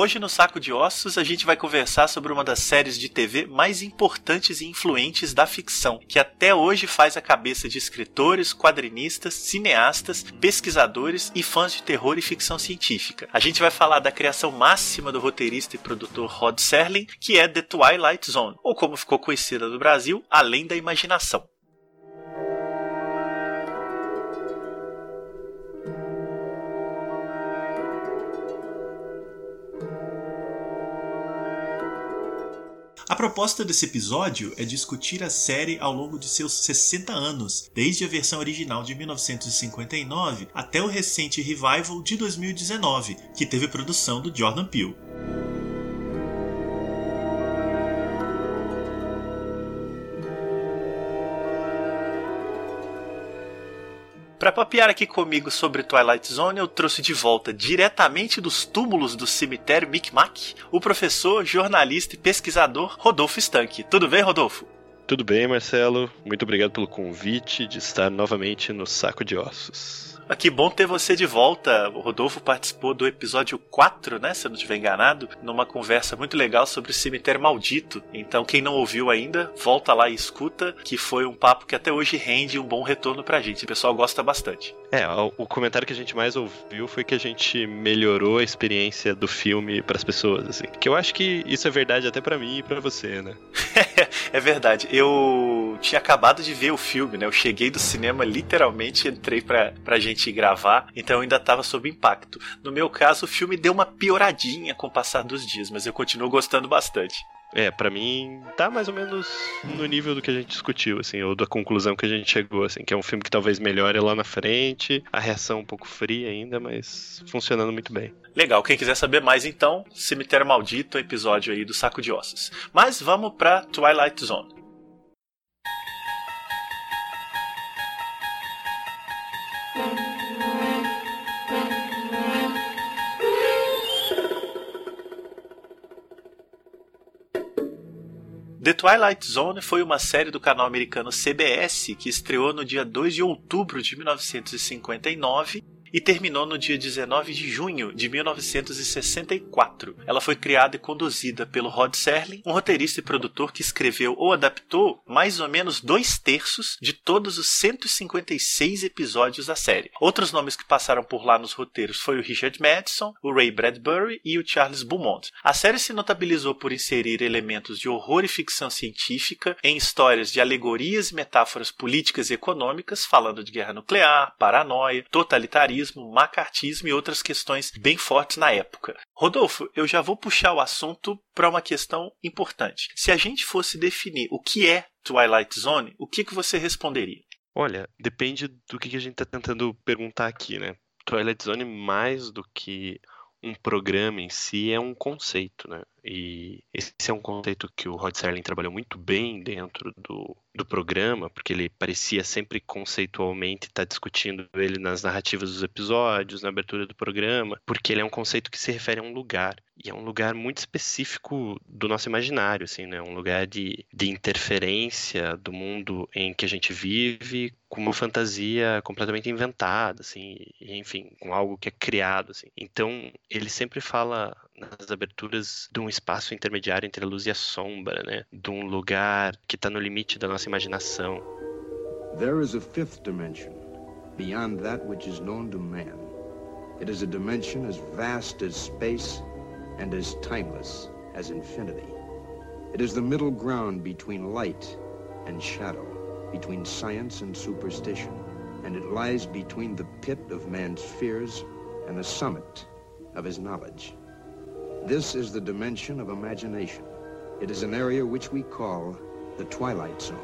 Hoje no Saco de Ossos a gente vai conversar sobre uma das séries de TV mais importantes e influentes da ficção, que até hoje faz a cabeça de escritores, quadrinistas, cineastas, pesquisadores e fãs de terror e ficção científica. A gente vai falar da criação máxima do roteirista e produtor Rod Serling, que é The Twilight Zone, ou como ficou conhecida no Brasil, Além da Imaginação. A proposta desse episódio é discutir a série ao longo de seus 60 anos, desde a versão original de 1959 até o recente revival de 2019, que teve produção do Jordan Peele. Para papear aqui comigo sobre Twilight Zone, eu trouxe de volta, diretamente dos túmulos do cemitério Micmac, o professor, jornalista e pesquisador Rodolfo Stank. Tudo bem, Rodolfo? Tudo bem, Marcelo. Muito obrigado pelo convite de estar novamente no Saco de Ossos. Que bom ter você de volta. O Rodolfo participou do episódio 4, né? Se eu não estiver enganado, numa conversa muito legal sobre o cemitério maldito. Então, quem não ouviu ainda, volta lá e escuta, que foi um papo que até hoje rende um bom retorno pra gente. O pessoal gosta bastante. É, o comentário que a gente mais ouviu foi que a gente melhorou a experiência do filme para as pessoas, assim. Que eu acho que isso é verdade até para mim e para você, né? é verdade. Eu tinha acabado de ver o filme, né? Eu cheguei do cinema, literalmente entrei pra, pra gente gravar, então eu ainda tava sob impacto. No meu caso, o filme deu uma pioradinha com o passar dos dias, mas eu continuo gostando bastante. É, para mim tá mais ou menos no nível do que a gente discutiu, assim, ou da conclusão que a gente chegou, assim, que é um filme que talvez melhore lá na frente, a reação um pouco fria ainda, mas funcionando muito bem. Legal, quem quiser saber mais então, Cemitério Maldito, episódio aí do Saco de Ossos. Mas vamos pra Twilight Zone. The Twilight Zone foi uma série do canal americano CBS que estreou no dia 2 de outubro de 1959 e terminou no dia 19 de junho de 1964. Ela foi criada e conduzida pelo Rod Serling, um roteirista e produtor que escreveu ou adaptou mais ou menos dois terços de todos os 156 episódios da série. Outros nomes que passaram por lá nos roteiros foi o Richard Madison, o Ray Bradbury e o Charles Beaumont. A série se notabilizou por inserir elementos de horror e ficção científica em histórias de alegorias e metáforas políticas e econômicas, falando de guerra nuclear, paranoia, totalitarismo macartismo e outras questões bem fortes na época. Rodolfo, eu já vou puxar o assunto para uma questão importante. Se a gente fosse definir o que é Twilight Zone, o que, que você responderia? Olha, depende do que a gente está tentando perguntar aqui, né? Twilight Zone, mais do que um programa em si, é um conceito, né? E esse é um conceito que o Rod Serling trabalhou muito bem dentro do, do programa, porque ele parecia sempre conceitualmente estar discutindo ele nas narrativas dos episódios, na abertura do programa, porque ele é um conceito que se refere a um lugar. E é um lugar muito específico do nosso imaginário, assim, né? Um lugar de, de interferência do mundo em que a gente vive com uma fantasia completamente inventada, assim, enfim, com algo que é criado, assim. Então, ele sempre fala nas aberturas de um espaço intermediário entre a luz e a sombra, né? De um lugar que está no limite da nossa imaginação. There is a fifth dimension beyond that which is known to man. It is a dimension as vast as space and as timeless as infinity. It is the middle ground between light and shadow, between science and superstition, and it lies between the pit of man's fears and the summit of his knowledge. This is the dimension of imagination. It is an area which we call the Twilight Zone.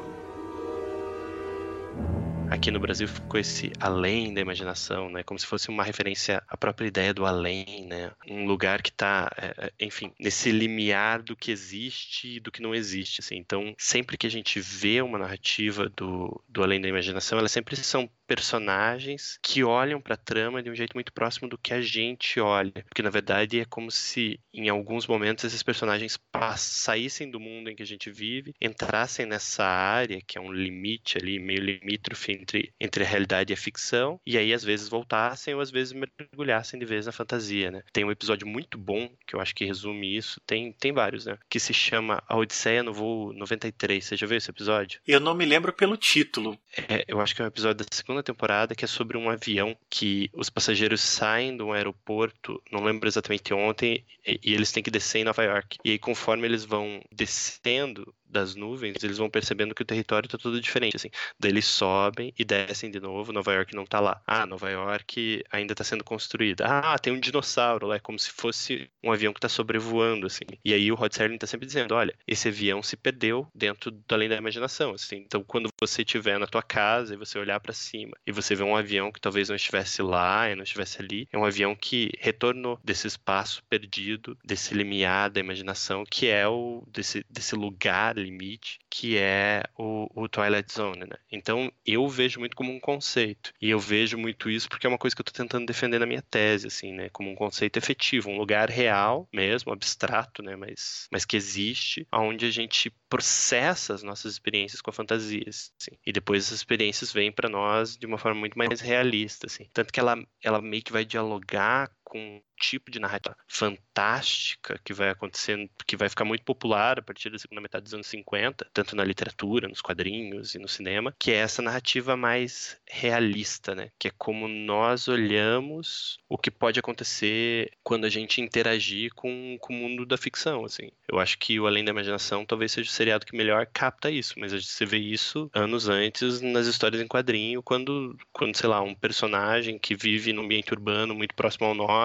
Aqui no Brasil ficou esse além da imaginação, né? Como se fosse uma referência à própria ideia do além, né? Um lugar que está, é, é, enfim, nesse limiar do que existe e do que não existe, assim. Então, sempre que a gente vê uma narrativa do, do além da imaginação, elas sempre são personagens que olham para a trama de um jeito muito próximo do que a gente olha, porque na verdade é como se em alguns momentos esses personagens saíssem do mundo em que a gente vive, entrassem nessa área que é um limite ali, meio limítrofe entre, entre a realidade e a ficção, e aí às vezes voltassem ou às vezes mergulhassem de vez na fantasia, né? Tem um episódio muito bom que eu acho que resume isso, tem, tem vários, né? Que se chama A Odisseia no Voo 93. Você já viu esse episódio? Eu não me lembro pelo título. É, eu acho que é um episódio da segunda temporada que é sobre um avião que os passageiros saem de um aeroporto, não lembro exatamente ontem, e, e eles têm que descer em Nova York. E aí, conforme eles vão descendo das nuvens, eles vão percebendo que o território tá tudo diferente, assim. Daí eles sobem e descem de novo, Nova York não tá lá. Ah, Nova York ainda tá sendo construída. Ah, tem um dinossauro lá, é como se fosse um avião que tá sobrevoando, assim. E aí o Rod Serling tá sempre dizendo, olha, esse avião se perdeu dentro do além da imaginação, assim. Então, quando você estiver na tua casa e você olhar para cima e você vê um avião que talvez não estivesse lá e não estivesse ali, é um avião que retornou desse espaço perdido, desse limiar da imaginação, que é o desse, desse lugar limite, que é o, o Twilight Zone, né? Então eu vejo muito como um conceito. E eu vejo muito isso porque é uma coisa que eu estou tentando defender na minha tese, assim, né? Como um conceito efetivo, um lugar real mesmo, abstrato, né? Mas, mas que existe, onde a gente processa as nossas experiências com a fantasia, assim. E depois essas experiências vêm para nós de uma forma muito mais realista, assim. Tanto que ela, ela meio que vai dialogar com tipo de narrativa fantástica que vai acontecendo, que vai ficar muito popular a partir da segunda metade dos anos 50, tanto na literatura, nos quadrinhos e no cinema, que é essa narrativa mais realista, né? Que é como nós olhamos o que pode acontecer quando a gente interagir com, com o mundo da ficção, assim. Eu acho que o Além da Imaginação talvez seja o seriado que melhor capta isso, mas você vê isso anos antes nas histórias em quadrinho, quando, quando sei lá, um personagem que vive num ambiente urbano muito próximo ao nosso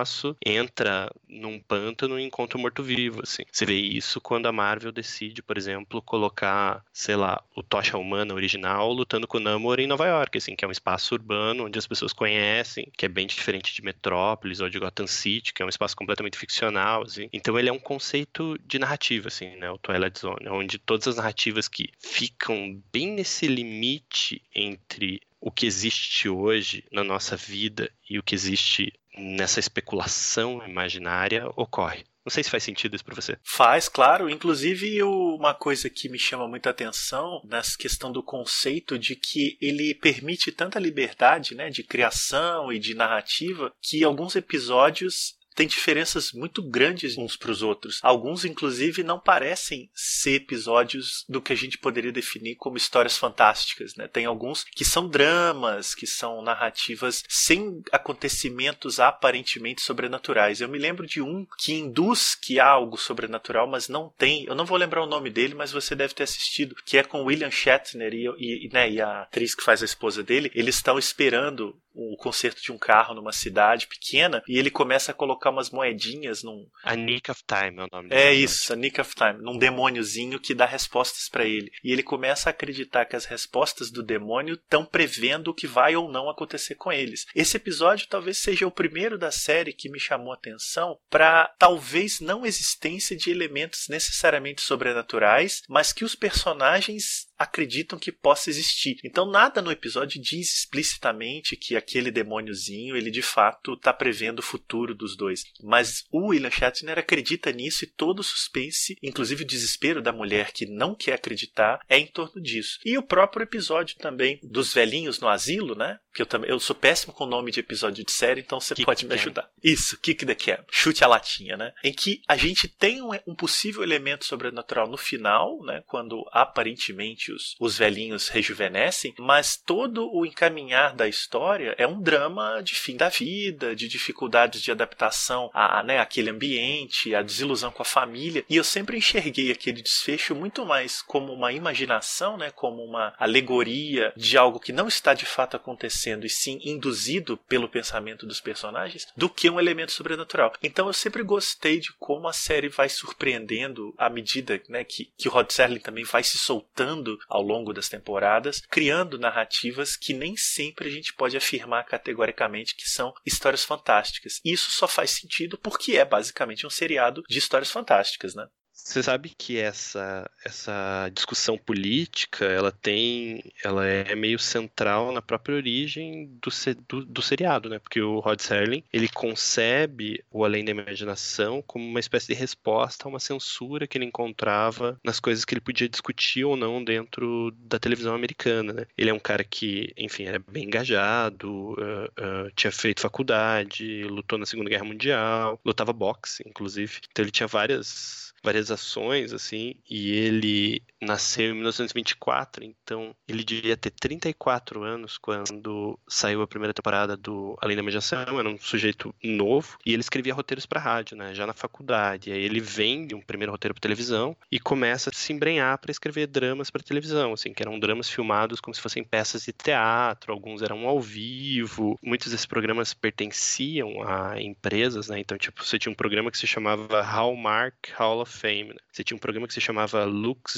entra num pântano e encontra um morto-vivo, assim. Você vê isso quando a Marvel decide, por exemplo, colocar, sei lá, o Tocha Humana original lutando com o Namor em Nova York, assim, que é um espaço urbano onde as pessoas conhecem, que é bem diferente de Metrópolis ou de Gotham City, que é um espaço completamente ficcional, assim. Então ele é um conceito de narrativa, assim, né, o Twilight Zone, onde todas as narrativas que ficam bem nesse limite entre o que existe hoje na nossa vida e o que existe nessa especulação imaginária ocorre. Não sei se faz sentido isso para você. Faz, claro. Inclusive, uma coisa que me chama muita atenção nessa questão do conceito de que ele permite tanta liberdade né, de criação e de narrativa que alguns episódios tem diferenças muito grandes uns para os outros. Alguns, inclusive, não parecem ser episódios do que a gente poderia definir como histórias fantásticas. Né? Tem alguns que são dramas, que são narrativas sem acontecimentos aparentemente sobrenaturais. Eu me lembro de um que induz que há algo sobrenatural, mas não tem. Eu não vou lembrar o nome dele, mas você deve ter assistido, que é com William Shatner e, e, né, e a atriz que faz a esposa dele. Eles estão esperando o conserto de um carro numa cidade pequena e ele começa a colocar umas moedinhas num. A Nick of Time é o nome É isso, a Nick of Time, num demôniozinho que dá respostas para ele. E ele começa a acreditar que as respostas do demônio estão prevendo o que vai ou não acontecer com eles. Esse episódio talvez seja o primeiro da série que me chamou a atenção para talvez não existência de elementos necessariamente sobrenaturais, mas que os personagens acreditam que possa existir. Então nada no episódio diz explicitamente que aquele demôniozinho, ele de fato está prevendo o futuro dos dois. Mas o William Shatner acredita nisso e todo o suspense, inclusive o desespero da mulher que não quer acreditar, é em torno disso. E o próprio episódio também dos velhinhos no asilo, né? Que eu também eu sou péssimo com o nome de episódio de série, então você pode me ajudar. Isso, Kick the Can. Chute a latinha, né? Em que a gente tem um, um possível elemento sobrenatural no final, né? Quando aparentemente os, os velhinhos rejuvenescem, mas todo o encaminhar da história é um drama de fim da vida, de dificuldades de adaptação a, né, aquele ambiente, a desilusão com a família. E eu sempre enxerguei aquele desfecho muito mais como uma imaginação, né, como uma alegoria de algo que não está de fato acontecendo e sim induzido pelo pensamento dos personagens, do que um elemento sobrenatural. Então eu sempre gostei de como a série vai surpreendendo à medida né, que, que o Rod Serling também vai se soltando ao longo das temporadas, criando narrativas que nem sempre a gente pode afirmar categoricamente que são histórias fantásticas. E isso só faz sentido porque é basicamente um seriado de histórias fantásticas, né? Você sabe que essa, essa discussão política, ela tem, ela é meio central na própria origem do, do, do seriado, né? Porque o Rod Serling, ele concebe o Além da Imaginação como uma espécie de resposta a uma censura que ele encontrava nas coisas que ele podia discutir ou não dentro da televisão americana, né? Ele é um cara que, enfim, era bem engajado, uh, uh, tinha feito faculdade, lutou na Segunda Guerra Mundial, lutava boxe, inclusive. Então ele tinha várias várias ações, assim, e ele nasceu em 1924, então ele devia ter 34 anos quando saiu a primeira temporada do Além da Imaginação, era um sujeito novo, e ele escrevia roteiros para rádio, né, já na faculdade, aí ele vende um primeiro roteiro para televisão e começa a se embrenhar para escrever dramas para televisão, assim, que eram dramas filmados como se fossem peças de teatro, alguns eram ao vivo, muitos desses programas pertenciam a empresas, né, então, tipo, você tinha um programa que se chamava Hallmark Hall of Fame. Né? Você tinha um programa que se chamava Lux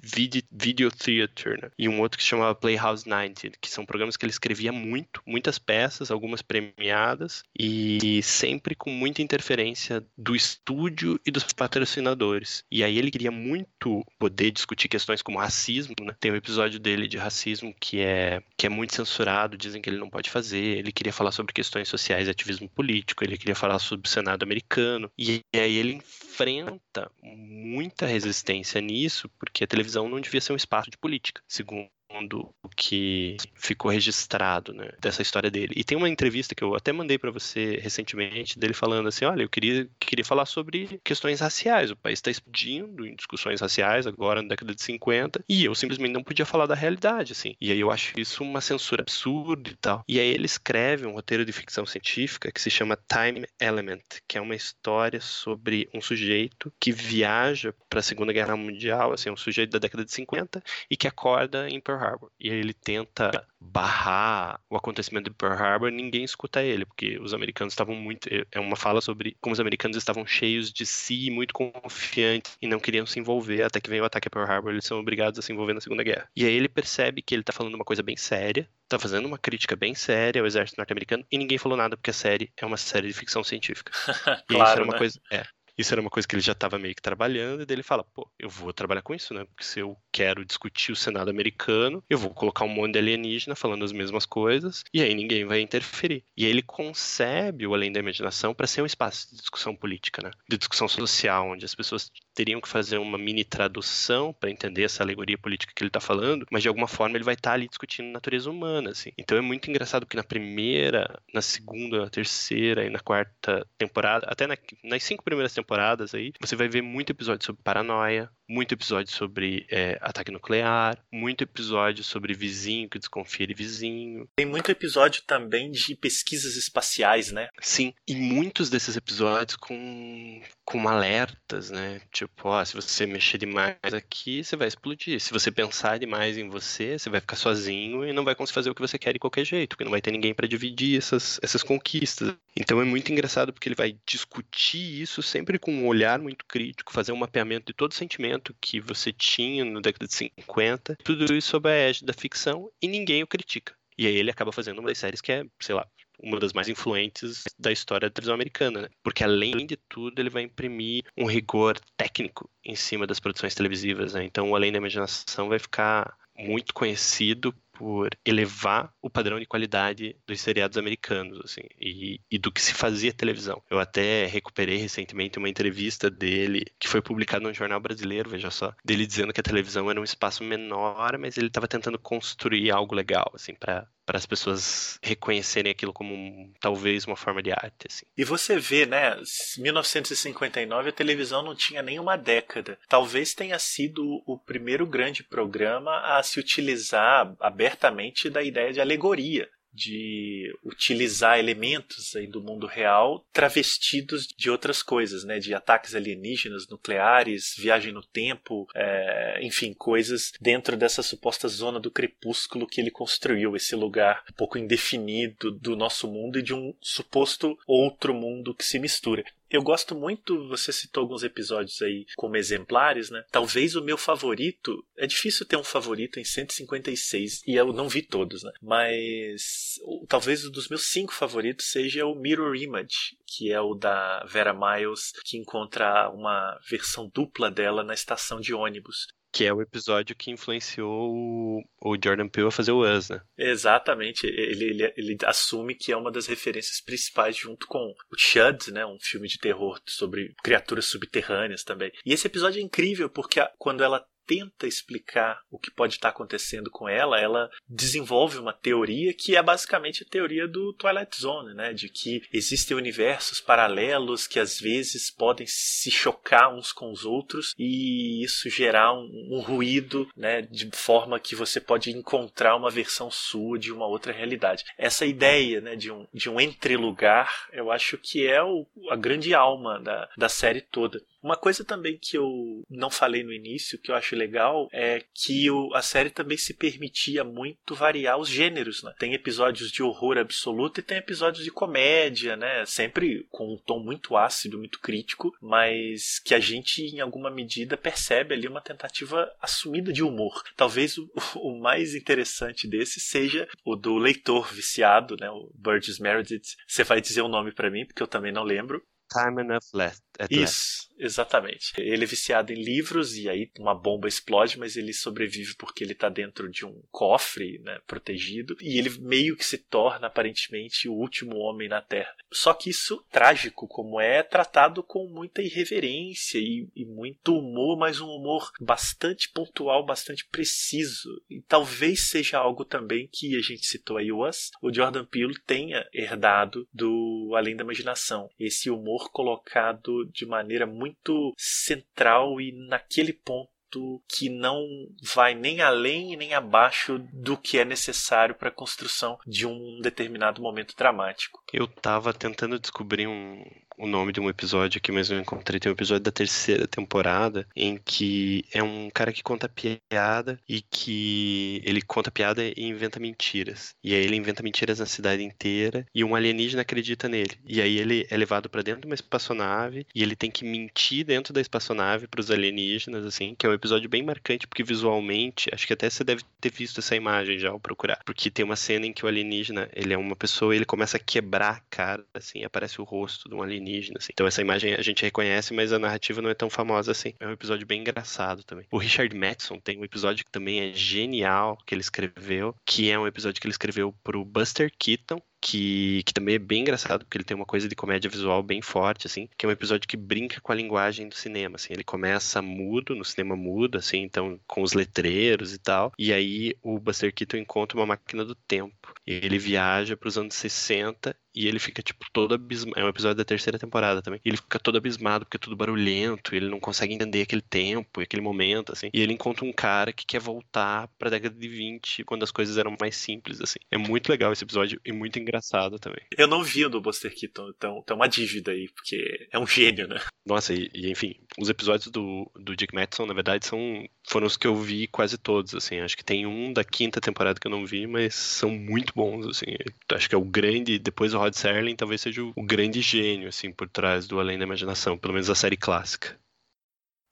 Vid Video Theater, né? E um outro que se chamava Playhouse 90, que são programas que ele escrevia muito, muitas peças, algumas premiadas, e sempre com muita interferência do estúdio e dos patrocinadores. E aí ele queria muito poder discutir questões como racismo, né? Tem um episódio dele de racismo que é, que é muito censurado, dizem que ele não pode fazer. Ele queria falar sobre questões sociais e ativismo político, ele queria falar sobre o Senado americano. E aí ele enfrenta muita resistência nisso, porque televisão não devia ser um espaço de política, segundo segundo o que ficou registrado, né, dessa história dele. E tem uma entrevista que eu até mandei para você recentemente dele falando assim, olha, eu queria queria falar sobre questões raciais. O país está explodindo em discussões raciais agora na década de 50 e eu simplesmente não podia falar da realidade, assim. E aí eu acho isso uma censura absurda e tal. E aí ele escreve um roteiro de ficção científica que se chama Time Element, que é uma história sobre um sujeito que viaja para a Segunda Guerra Mundial, assim, um sujeito da década de 50 e que acorda em Pearl Pearl Harbor. E ele tenta barrar o acontecimento de Pearl Harbor, ninguém escuta ele, porque os americanos estavam muito. É, é uma fala sobre como os americanos estavam cheios de si, muito confiantes e não queriam se envolver. Até que vem o ataque a Pearl Harbor, eles são obrigados a se envolver na Segunda Guerra. E aí ele percebe que ele tá falando uma coisa bem séria, tá fazendo uma crítica bem séria ao exército norte-americano e ninguém falou nada porque a série é uma série de ficção científica. claro, e isso era uma né? coisa. É, isso era uma coisa que ele já estava meio que trabalhando, e daí ele fala, pô, eu vou trabalhar com isso, né? Porque se eu quero discutir o Senado americano, eu vou colocar um monte de alienígena falando as mesmas coisas, e aí ninguém vai interferir. E ele concebe o Além da Imaginação para ser um espaço de discussão política, né? De discussão social, onde as pessoas teriam que fazer uma mini tradução para entender essa alegoria política que ele está falando, mas de alguma forma ele vai estar tá ali discutindo natureza humana, assim. Então é muito engraçado que na primeira, na segunda, na terceira e na quarta temporada, até na, nas cinco primeiras temporadas, temporadas aí, você vai ver muito episódio sobre paranoia, muito episódio sobre é, ataque nuclear, muito episódio sobre vizinho que desconfia de vizinho. Tem muito episódio também de pesquisas espaciais, né? Sim, e muitos desses episódios com, com alertas, né? Tipo, ó, se você mexer demais aqui, você vai explodir. Se você pensar demais em você, você vai ficar sozinho e não vai conseguir fazer o que você quer de qualquer jeito, porque não vai ter ninguém para dividir essas, essas conquistas. Então é muito engraçado porque ele vai discutir isso sempre com um olhar muito crítico, fazer um mapeamento de todo sentimento que você tinha no década de 50, tudo isso sob a égide da ficção e ninguém o critica. E aí ele acaba fazendo uma das séries que é, sei lá, uma das mais influentes da história da televisão americana, né? Porque além de tudo, ele vai imprimir um rigor técnico em cima das produções televisivas, né? Então, além da imaginação, vai ficar muito conhecido por elevar o padrão de qualidade dos seriados americanos, assim, e, e, do que se fazia televisão. Eu até recuperei recentemente uma entrevista dele, que foi publicada no jornal brasileiro, veja só, dele dizendo que a televisão era um espaço menor, mas ele estava tentando construir algo legal, assim, para para as pessoas reconhecerem aquilo como talvez uma forma de arte. Assim. E você vê, né? 1959 a televisão não tinha nem uma década. Talvez tenha sido o primeiro grande programa a se utilizar abertamente da ideia de alegoria de utilizar elementos aí do mundo real travestidos de outras coisas, né? De ataques alienígenas, nucleares, viagem no tempo, é, enfim, coisas dentro dessa suposta zona do crepúsculo que ele construiu, esse lugar um pouco indefinido do nosso mundo e de um suposto outro mundo que se mistura. Eu gosto muito, você citou alguns episódios aí como exemplares, né? Talvez o meu favorito, é difícil ter um favorito em 156 e eu não vi todos, né? Mas talvez um dos meus cinco favoritos seja o Mirror Image, que é o da Vera Miles, que encontra uma versão dupla dela na estação de ônibus. Que é o episódio que influenciou o, Jordan Peele a fazer o Us, né? Exatamente. Ele, ele, ele, assume que é uma das referências principais junto com o Shud, né? Um filme de terror sobre criaturas subterrâneas também. E esse episódio é incrível porque a, quando ela tenta explicar o que pode estar acontecendo com ela, ela desenvolve uma teoria que é basicamente a teoria do Twilight Zone, né? De que existem universos paralelos que às vezes podem se chocar uns com os outros e isso gerar um, um ruído, né? De forma que você pode encontrar uma versão sua de uma outra realidade. Essa ideia, né? De um, de um entrelugar, eu acho que é o, a grande alma da, da série toda. Uma coisa também que eu não falei no início, que eu acho legal, é que o, a série também se permitia muito variar os gêneros. Né? Tem episódios de horror absoluto e tem episódios de comédia, né? Sempre com um tom muito ácido, muito crítico, mas que a gente, em alguma medida, percebe ali uma tentativa assumida de humor. Talvez o, o mais interessante desse seja o do leitor viciado, né? O Burgess Meredith. Você vai dizer o nome para mim, porque eu também não lembro. Time Enough Left. Isso, exatamente. Ele é viciado em livros e aí uma bomba explode, mas ele sobrevive porque ele está dentro de um cofre, né, protegido, e ele meio que se torna aparentemente o último homem na Terra. Só que isso, trágico como é, é tratado com muita irreverência e, e muito humor, mas um humor bastante pontual, bastante preciso. E talvez seja algo também que a gente citou aí, o Us, o Jordan Peele tenha herdado do Além da Imaginação. Esse humor colocado de maneira muito central e naquele ponto que não vai nem além e nem abaixo do que é necessário para a construção de um determinado momento dramático. Eu estava tentando descobrir um, o nome de um episódio aqui, mas eu encontrei. Tem um episódio da terceira temporada em que é um cara que conta piada e que ele conta piada e inventa mentiras. E aí ele inventa mentiras na cidade inteira e um alienígena acredita nele. E aí ele é levado para dentro de uma espaçonave e ele tem que mentir dentro da espaçonave para os alienígenas, assim, que é um episódio bem marcante porque visualmente, acho que até você deve ter visto essa imagem já ao procurar, porque tem uma cena em que o alienígena, ele é uma pessoa ele começa a quebrar a cara, assim, aparece o rosto de um alienígena alienígena, assim. Então essa imagem a gente reconhece, mas a narrativa não é tão famosa assim. É um episódio bem engraçado também. O Richard Madison tem um episódio que também é genial que ele escreveu, que é um episódio que ele escreveu pro Buster Keaton, que, que também é bem engraçado, porque ele tem uma coisa de comédia visual bem forte, assim, que é um episódio que brinca com a linguagem do cinema, assim, ele começa mudo, no cinema mudo, assim, então, com os letreiros e tal, e aí o Buster Keaton encontra uma máquina do tempo, e ele viaja para os anos 60 e ele fica, tipo, todo abismado. É um episódio da terceira temporada também. E ele fica todo abismado porque é tudo barulhento, ele não consegue entender aquele tempo e aquele momento, assim. E ele encontra um cara que quer voltar pra década de 20, quando as coisas eram mais simples, assim. É muito legal esse episódio e muito engraçado também. Eu não vi o do Buster Keaton, então tem uma dívida aí, porque é um gênio, né? Nossa, e, e, enfim, os episódios do, do Dick Matheson, na verdade, são foram os que eu vi quase todos, assim. Acho que tem um da quinta temporada que eu não vi, mas são muito bons, assim. Acho que é o grande, depois do Rod Serling, talvez seja o, o grande gênio, assim, por trás do Além da Imaginação, pelo menos a série clássica.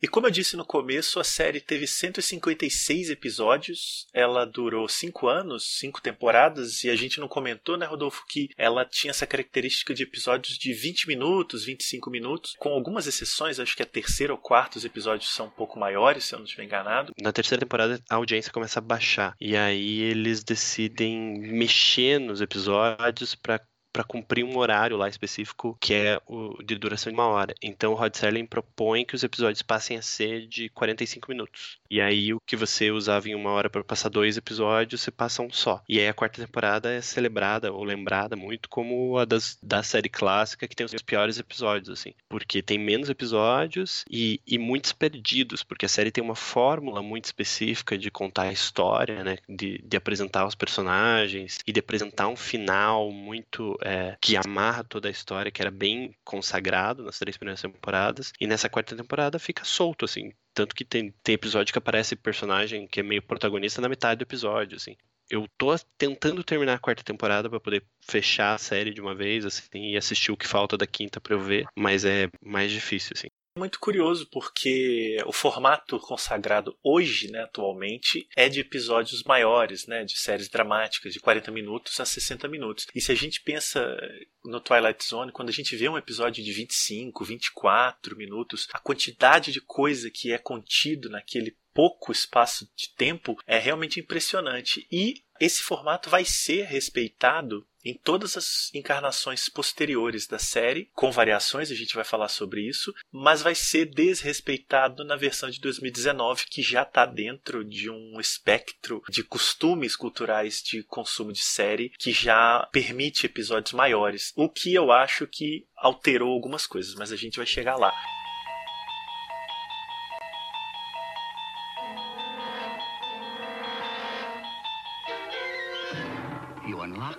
E como eu disse no começo, a série teve 156 episódios, ela durou 5 anos, 5 temporadas, e a gente não comentou, né, Rodolfo, que ela tinha essa característica de episódios de 20 minutos, 25 minutos, com algumas exceções, acho que a terceira ou quarta os episódios são um pouco maiores, se eu não estiver enganado. Na terceira temporada a audiência começa a baixar, e aí eles decidem mexer nos episódios para para cumprir um horário lá específico que é o de duração de uma hora. Então o Rod Serling propõe que os episódios passem a ser de 45 minutos. E aí o que você usava em uma hora para passar dois episódios, você passa um só. E aí a quarta temporada é celebrada ou lembrada muito como a das, da série clássica que tem os piores episódios, assim. Porque tem menos episódios e, e muitos perdidos, porque a série tem uma fórmula muito específica de contar a história, né? De, de apresentar os personagens e de apresentar um final muito é, que amarra toda a história, que era bem consagrado nas três primeiras temporadas, e nessa quarta temporada fica solto, assim. Tanto que tem, tem episódio que aparece personagem que é meio protagonista na metade do episódio, assim. eu tô tentando terminar a quarta temporada para poder fechar a série de uma vez, assim, e assistir o que falta da quinta para eu ver, mas é mais difícil, assim muito curioso porque o formato consagrado hoje, né, atualmente, é de episódios maiores, né, de séries dramáticas de 40 minutos a 60 minutos. E se a gente pensa no Twilight Zone, quando a gente vê um episódio de 25, 24 minutos, a quantidade de coisa que é contido naquele pouco espaço de tempo é realmente impressionante. E esse formato vai ser respeitado em todas as encarnações posteriores da série, com variações, a gente vai falar sobre isso, mas vai ser desrespeitado na versão de 2019, que já está dentro de um espectro de costumes culturais de consumo de série que já permite episódios maiores, o que eu acho que alterou algumas coisas, mas a gente vai chegar lá.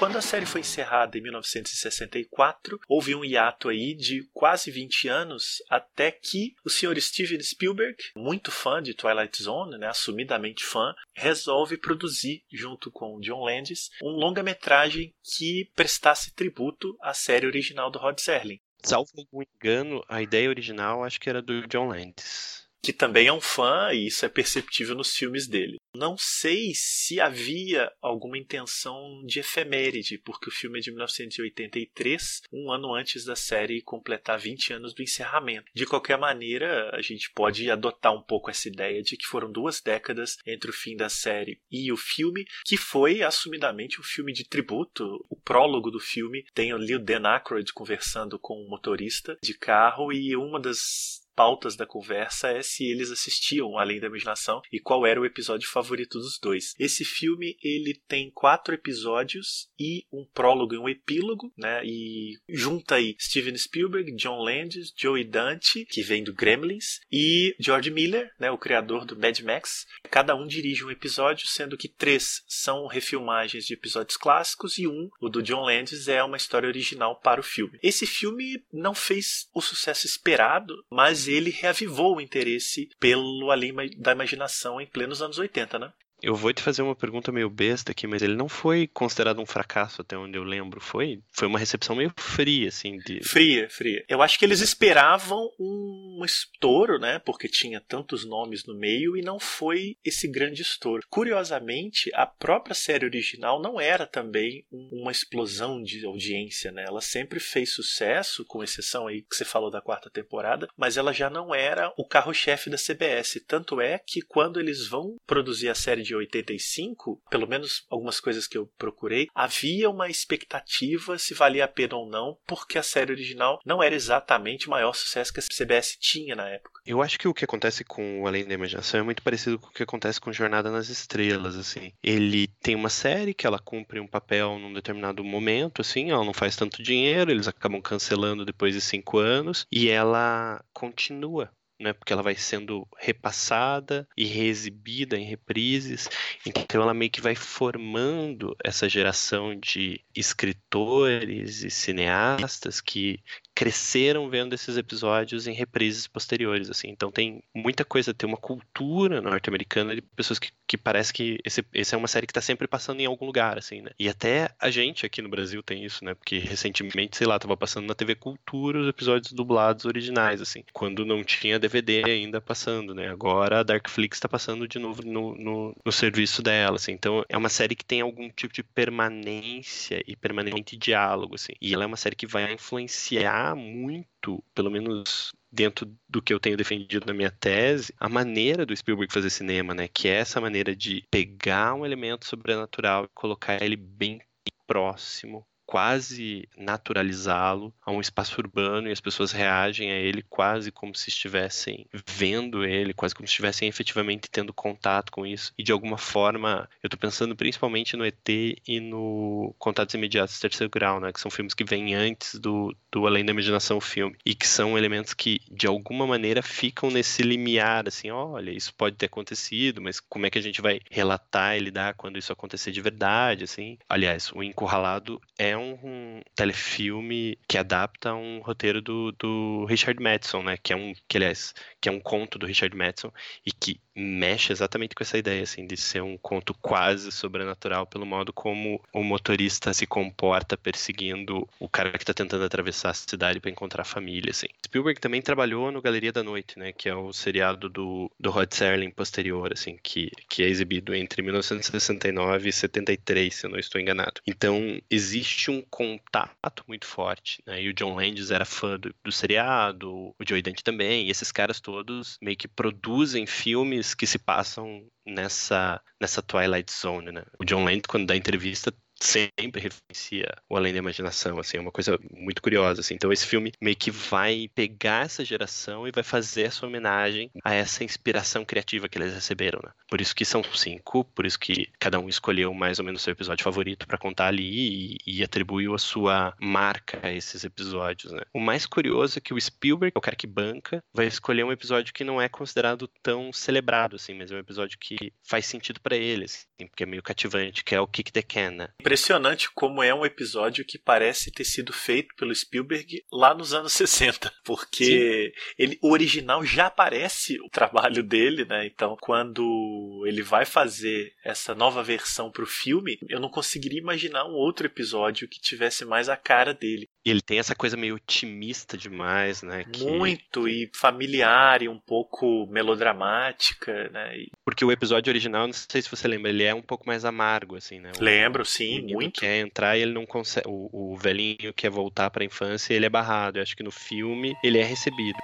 Quando a série foi encerrada em 1964, houve um hiato aí de quase 20 anos até que o senhor Steven Spielberg, muito fã de Twilight Zone, né, assumidamente fã, resolve produzir, junto com John Landis, um longa-metragem que prestasse tributo à série original do Rod Serling. Salvo algum engano, a ideia original acho que era do John Landis que também é um fã, e isso é perceptível nos filmes dele. Não sei se havia alguma intenção de efeméride, porque o filme é de 1983, um ano antes da série completar 20 anos do encerramento. De qualquer maneira, a gente pode adotar um pouco essa ideia de que foram duas décadas entre o fim da série e o filme, que foi assumidamente um filme de tributo. O prólogo do filme tem ali o Dan Aykroyd conversando com um motorista de carro e uma das pautas da conversa é se eles assistiam Além da Imaginação e qual era o episódio favorito dos dois. Esse filme ele tem quatro episódios e um prólogo e um epílogo, né? E junta aí Steven Spielberg, John Landis, Joey Dante, que vem do Gremlins, e George Miller, né? O criador do Mad Max. Cada um dirige um episódio, sendo que três são refilmagens de episódios clássicos e um, o do John Landis, é uma história original para o filme. Esse filme não fez o sucesso esperado, mas ele reavivou o interesse pelo Além da Imaginação em plenos anos 80, né? Eu vou te fazer uma pergunta meio besta aqui, mas ele não foi considerado um fracasso até onde eu lembro, foi? Foi uma recepção meio fria, assim, de... Fria, fria. Eu acho que eles esperavam um estouro, né, porque tinha tantos nomes no meio e não foi esse grande estouro. Curiosamente, a própria série original não era também uma explosão de audiência, né? Ela sempre fez sucesso, com exceção aí que você falou da quarta temporada, mas ela já não era o carro-chefe da CBS. Tanto é que quando eles vão produzir a série de de 85, pelo menos algumas coisas que eu procurei, havia uma expectativa se valia a pena ou não, porque a série original não era exatamente o maior sucesso que a CBS tinha na época. Eu acho que o que acontece com Além da Imaginação é muito parecido com o que acontece com Jornada nas Estrelas, assim. Ele tem uma série que ela cumpre um papel num determinado momento, assim, ela não faz tanto dinheiro, eles acabam cancelando depois de cinco anos, e ela continua né, porque ela vai sendo repassada e reexibida em reprises. Então ela meio que vai formando essa geração de escritores e cineastas que cresceram vendo esses episódios em reprises posteriores, assim. Então tem muita coisa, tem uma cultura norte-americana de pessoas que, que parece que esse, esse é uma série que está sempre passando em algum lugar, assim, né? E até a gente aqui no Brasil tem isso, né? Porque recentemente, sei lá, tava passando na TV Cultura os episódios dublados originais, assim, quando não tinha DVD ainda passando, né? Agora a Darkflix está passando de novo no, no, no serviço dela, assim. Então é uma série que tem algum tipo de permanência e permanente diálogo, assim. E ela é uma série que vai influenciar muito, pelo menos dentro do que eu tenho defendido na minha tese, a maneira do Spielberg fazer cinema, né? Que é essa maneira de pegar um elemento sobrenatural e colocar ele bem próximo quase naturalizá-lo a um espaço urbano e as pessoas reagem a ele quase como se estivessem vendo ele, quase como se estivessem efetivamente tendo contato com isso. E de alguma forma, eu estou pensando principalmente no ET e no Contatos Imediatos Terceiro Grau, né, que são filmes que vêm antes do, do Além da Imaginação filme e que são elementos que de alguma maneira ficam nesse limiar, assim, olha, isso pode ter acontecido, mas como é que a gente vai relatar e lidar quando isso acontecer de verdade, assim? Aliás, o Encurralado é um, um telefilme que adapta um roteiro do, do Richard Madison, né? Que é um, que aliás, que é um conto do Richard Madison e que mexe exatamente com essa ideia, assim, de ser um conto quase sobrenatural pelo modo como o motorista se comporta perseguindo o cara que está tentando atravessar a cidade para encontrar a família, assim. Spielberg também trabalhou no Galeria da Noite, né, que é o seriado do, do Rod Serling posterior, assim, que, que é exibido entre 1969 e 73, se eu não estou enganado. Então, existe um contato muito forte, né, e o John Landis era fã do, do seriado, o Joe Dante também, e esses caras todos meio que produzem filmes que se passam nessa, nessa Twilight Zone, né? O John Land, quando dá entrevista, sempre referencia o Além da Imaginação, assim, é uma coisa muito curiosa, assim. Então esse filme meio que vai pegar essa geração e vai fazer essa homenagem a essa inspiração criativa que eles receberam, né? Por isso que são cinco, por isso que cada um escolheu mais ou menos seu episódio favorito para contar ali e, e, atribuiu a sua marca a esses episódios, né? O mais curioso é que o Spielberg, o cara que banca, vai escolher um episódio que não é considerado tão celebrado, assim, mas é um episódio que faz sentido para ele, assim, porque é meio cativante, que é o Kick the Can, né? Impressionante como é um episódio que parece ter sido feito pelo Spielberg lá nos anos 60, porque ele, o original já aparece o trabalho dele, né? Então, quando ele vai fazer essa nova versão para o filme, eu não conseguiria imaginar um outro episódio que tivesse mais a cara dele. E ele tem essa coisa meio otimista demais, né? Que... Muito, e familiar e um pouco melodramática, né? E... Porque o episódio original, não sei se você lembra, ele é um pouco mais amargo, assim, né? O, Lembro, sim, muito. quer entrar e ele não consegue. O, o velhinho quer voltar para a infância e ele é barrado. Eu acho que no filme ele é recebido.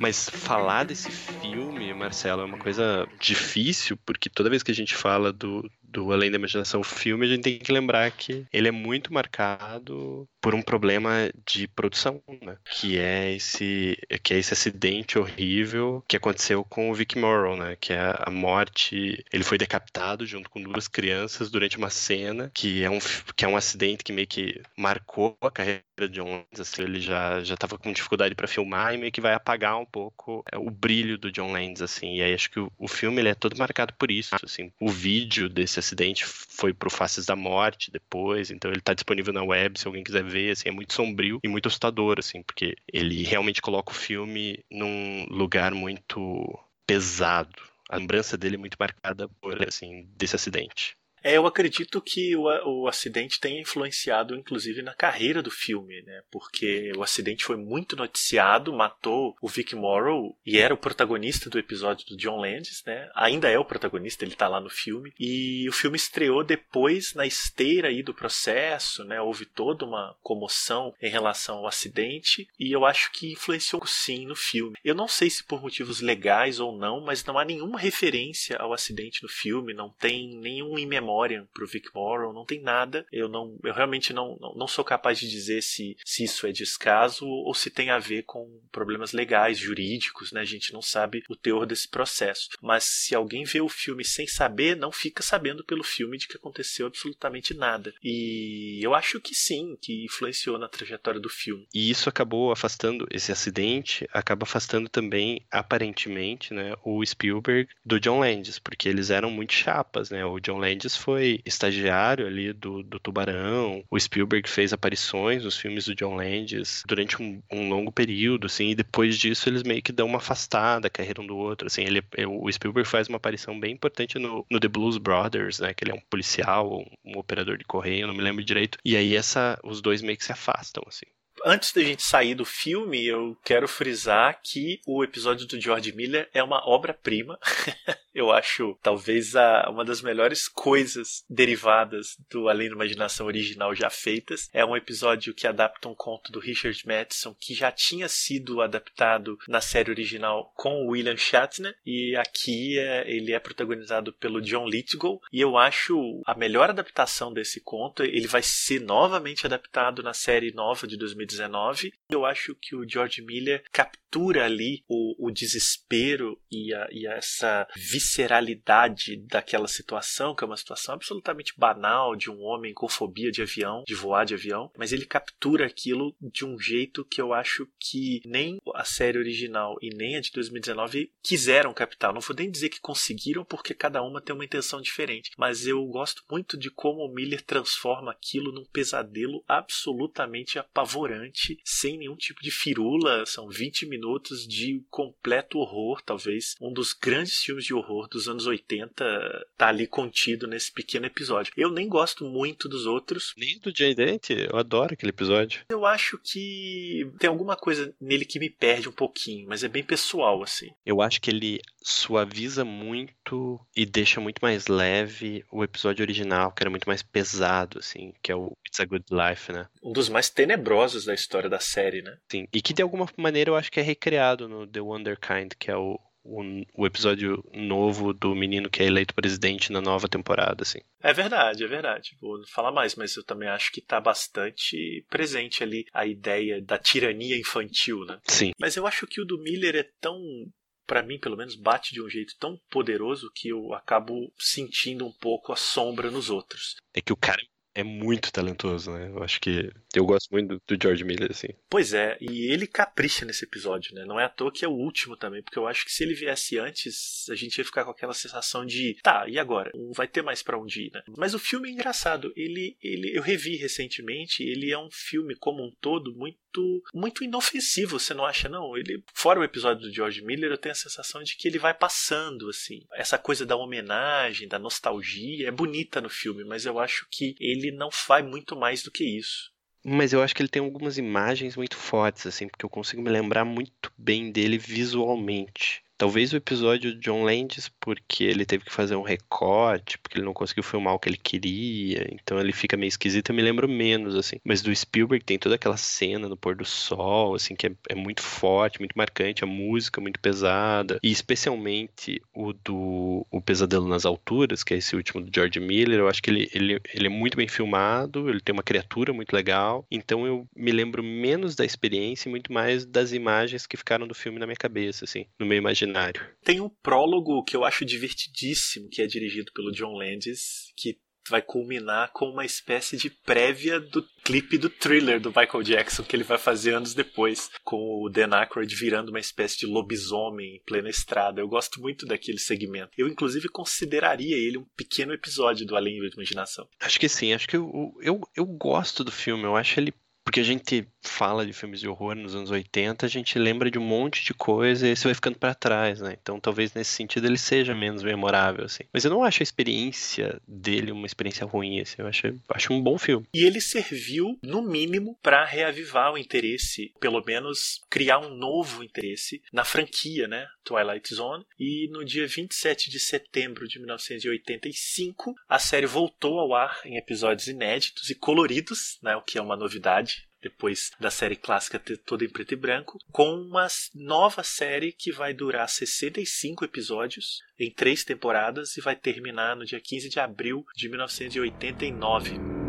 Mas falar desse filme, Marcelo, é uma coisa difícil, porque toda vez que a gente fala do, do Além da Imaginação filme, a gente tem que lembrar que ele é muito marcado por um problema de produção, né? Que é esse, que é esse acidente horrível que aconteceu com o Vic Morrow, né? Que é a morte. Ele foi decapitado junto com duas crianças durante uma cena, que é um, que é um acidente que meio que marcou a carreira de John. Assim, ele já já estava com dificuldade para filmar e meio que vai apagar um pouco é, o brilho do John Landis, assim. E aí acho que o, o filme ele é todo marcado por isso, assim. O vídeo desse acidente foi pro Faces da Morte depois, então ele tá disponível na web se alguém quiser ver, assim, é muito sombrio e muito assustador, assim, porque ele realmente coloca o filme num lugar muito pesado. A lembrança dele é muito marcada por, assim, desse acidente. É, eu acredito que o, o acidente tenha influenciado, inclusive, na carreira do filme, né? Porque o acidente foi muito noticiado, matou o Vic Morrow e era o protagonista do episódio do John Landis, né? Ainda é o protagonista, ele tá lá no filme. E o filme estreou depois na esteira aí do processo, né? Houve toda uma comoção em relação ao acidente e eu acho que influenciou sim no filme. Eu não sei se por motivos legais ou não, mas não há nenhuma referência ao acidente no filme, não tem nenhum in memória pro Vic Morrow, não tem nada. Eu não, eu realmente não, não, não sou capaz de dizer se, se isso é descaso ou se tem a ver com problemas legais, jurídicos, né? A gente não sabe o teor desse processo. Mas se alguém vê o filme sem saber, não fica sabendo pelo filme de que aconteceu absolutamente nada. E eu acho que sim, que influenciou na trajetória do filme. E isso acabou afastando, esse acidente acaba afastando também, aparentemente, né, o Spielberg do John Landis, porque eles eram muito chapas, né? O John Landis foi estagiário ali do, do Tubarão. O Spielberg fez aparições nos filmes do John Landis durante um, um, longo período, assim, e depois disso eles meio que dão uma afastada, carreira um do outro, assim, ele, o Spielberg faz uma aparição bem importante no, no The Blues Brothers, né, que ele é um policial, um, um operador de correio, não me lembro direito, e aí essa, os dois meio que se afastam, assim antes da gente sair do filme, eu quero frisar que o episódio do George Miller é uma obra-prima. Eu acho talvez a, uma das melhores coisas derivadas do Além da Imaginação original já feitas. É um episódio que adapta um conto do Richard Matheson que já tinha sido adaptado na série original com o William Shatner e aqui é, ele é protagonizado pelo John Lithgow e eu acho a melhor adaptação desse conto. Ele vai ser novamente adaptado na série nova de 2019. Eu acho que o George Miller captura ali o, o desespero e, a, e essa visceralidade daquela situação, que é uma situação absolutamente banal de um homem com fobia de avião, de voar de avião, mas ele captura aquilo de um jeito que eu acho que nem a série original e nem a de 2019 quiseram captar. Não vou nem dizer que conseguiram, porque cada uma tem uma intenção diferente, mas eu gosto muito de como o Miller transforma aquilo num pesadelo absolutamente apavorante, sem nenhum tipo de firula. São 20 minutos de completo horror, talvez um dos grandes filmes de horror dos anos 80 tá ali contido nesse pequeno episódio. Eu nem gosto muito dos outros. Nem do Jay Dente, eu adoro aquele episódio. Eu acho que tem alguma coisa nele que me perde um pouquinho, mas é bem pessoal, assim. Eu acho que ele suaviza muito e deixa muito mais leve o episódio original, que era muito mais pesado, assim, que é o It's a Good Life, né? Um dos mais tenebrosos da história da série, né? Sim, e que de alguma maneira eu acho que é recriado no The Wonder Kind, que é o, o, o, episódio novo do menino que é eleito presidente na nova temporada, assim. É verdade, é verdade. Vou falar mais, mas eu também acho que tá bastante presente ali a ideia da tirania infantil, né? Sim. Mas eu acho que o do Miller é tão para mim, pelo menos, bate de um jeito tão poderoso que eu acabo sentindo um pouco a sombra nos outros. É que o cara é muito talentoso, né? Eu acho que eu gosto muito do, George Miller, assim. Pois é, e ele capricha nesse episódio, né? Não é à toa que é o último também, porque eu acho que se ele viesse antes, a gente ia ficar com aquela sensação de, tá, e agora? Não vai ter mais para onde ir, né? Mas o filme é engraçado. Ele, ele, eu revi recentemente. Ele é um filme como um todo muito muito inofensivo, você não acha não? Ele fora o episódio do George Miller, eu tenho a sensação de que ele vai passando assim. Essa coisa da homenagem, da nostalgia é bonita no filme, mas eu acho que ele não faz muito mais do que isso. Mas eu acho que ele tem algumas imagens muito fortes, assim, porque eu consigo me lembrar muito bem dele visualmente. Talvez o episódio de John Landis, porque ele teve que fazer um recorte, porque ele não conseguiu filmar o que ele queria, então ele fica meio esquisito, eu me lembro menos, assim. Mas do Spielberg tem toda aquela cena no pôr do sol, assim, que é, é muito forte, muito marcante, a música muito pesada, e especialmente o do O Pesadelo nas Alturas, que é esse último do George Miller, eu acho que ele, ele, ele é muito bem filmado, ele tem uma criatura muito legal, então eu me lembro menos da experiência e muito mais das imagens que ficaram do filme na minha cabeça, assim, no meu imaginário imaginário. Tem um prólogo que eu acho divertidíssimo, que é dirigido pelo John Landis, que vai culminar com uma espécie de prévia do clipe do thriller do Michael Jackson que ele vai fazer anos depois, com o Dan Aykroyd virando uma espécie de lobisomem em plena estrada. Eu gosto muito daquele segmento. Eu, inclusive, consideraria ele um pequeno episódio do Além da Imaginação. Acho que sim, acho que eu, eu, eu gosto do filme, eu acho ele porque a gente fala de filmes de horror nos anos 80, a gente lembra de um monte de coisa e esse vai ficando para trás, né? Então talvez nesse sentido ele seja menos memorável, assim. Mas eu não acho a experiência dele uma experiência ruim, assim. Eu acho, acho um bom filme. E ele serviu, no mínimo, para reavivar o interesse, pelo menos criar um novo interesse na franquia, né? Twilight Zone. E no dia 27 de setembro de 1985, a série voltou ao ar em episódios inéditos e coloridos, né? O que é uma novidade depois da série clássica toda em preto e branco, com uma nova série que vai durar 65 episódios em três temporadas e vai terminar no dia 15 de abril de 1989.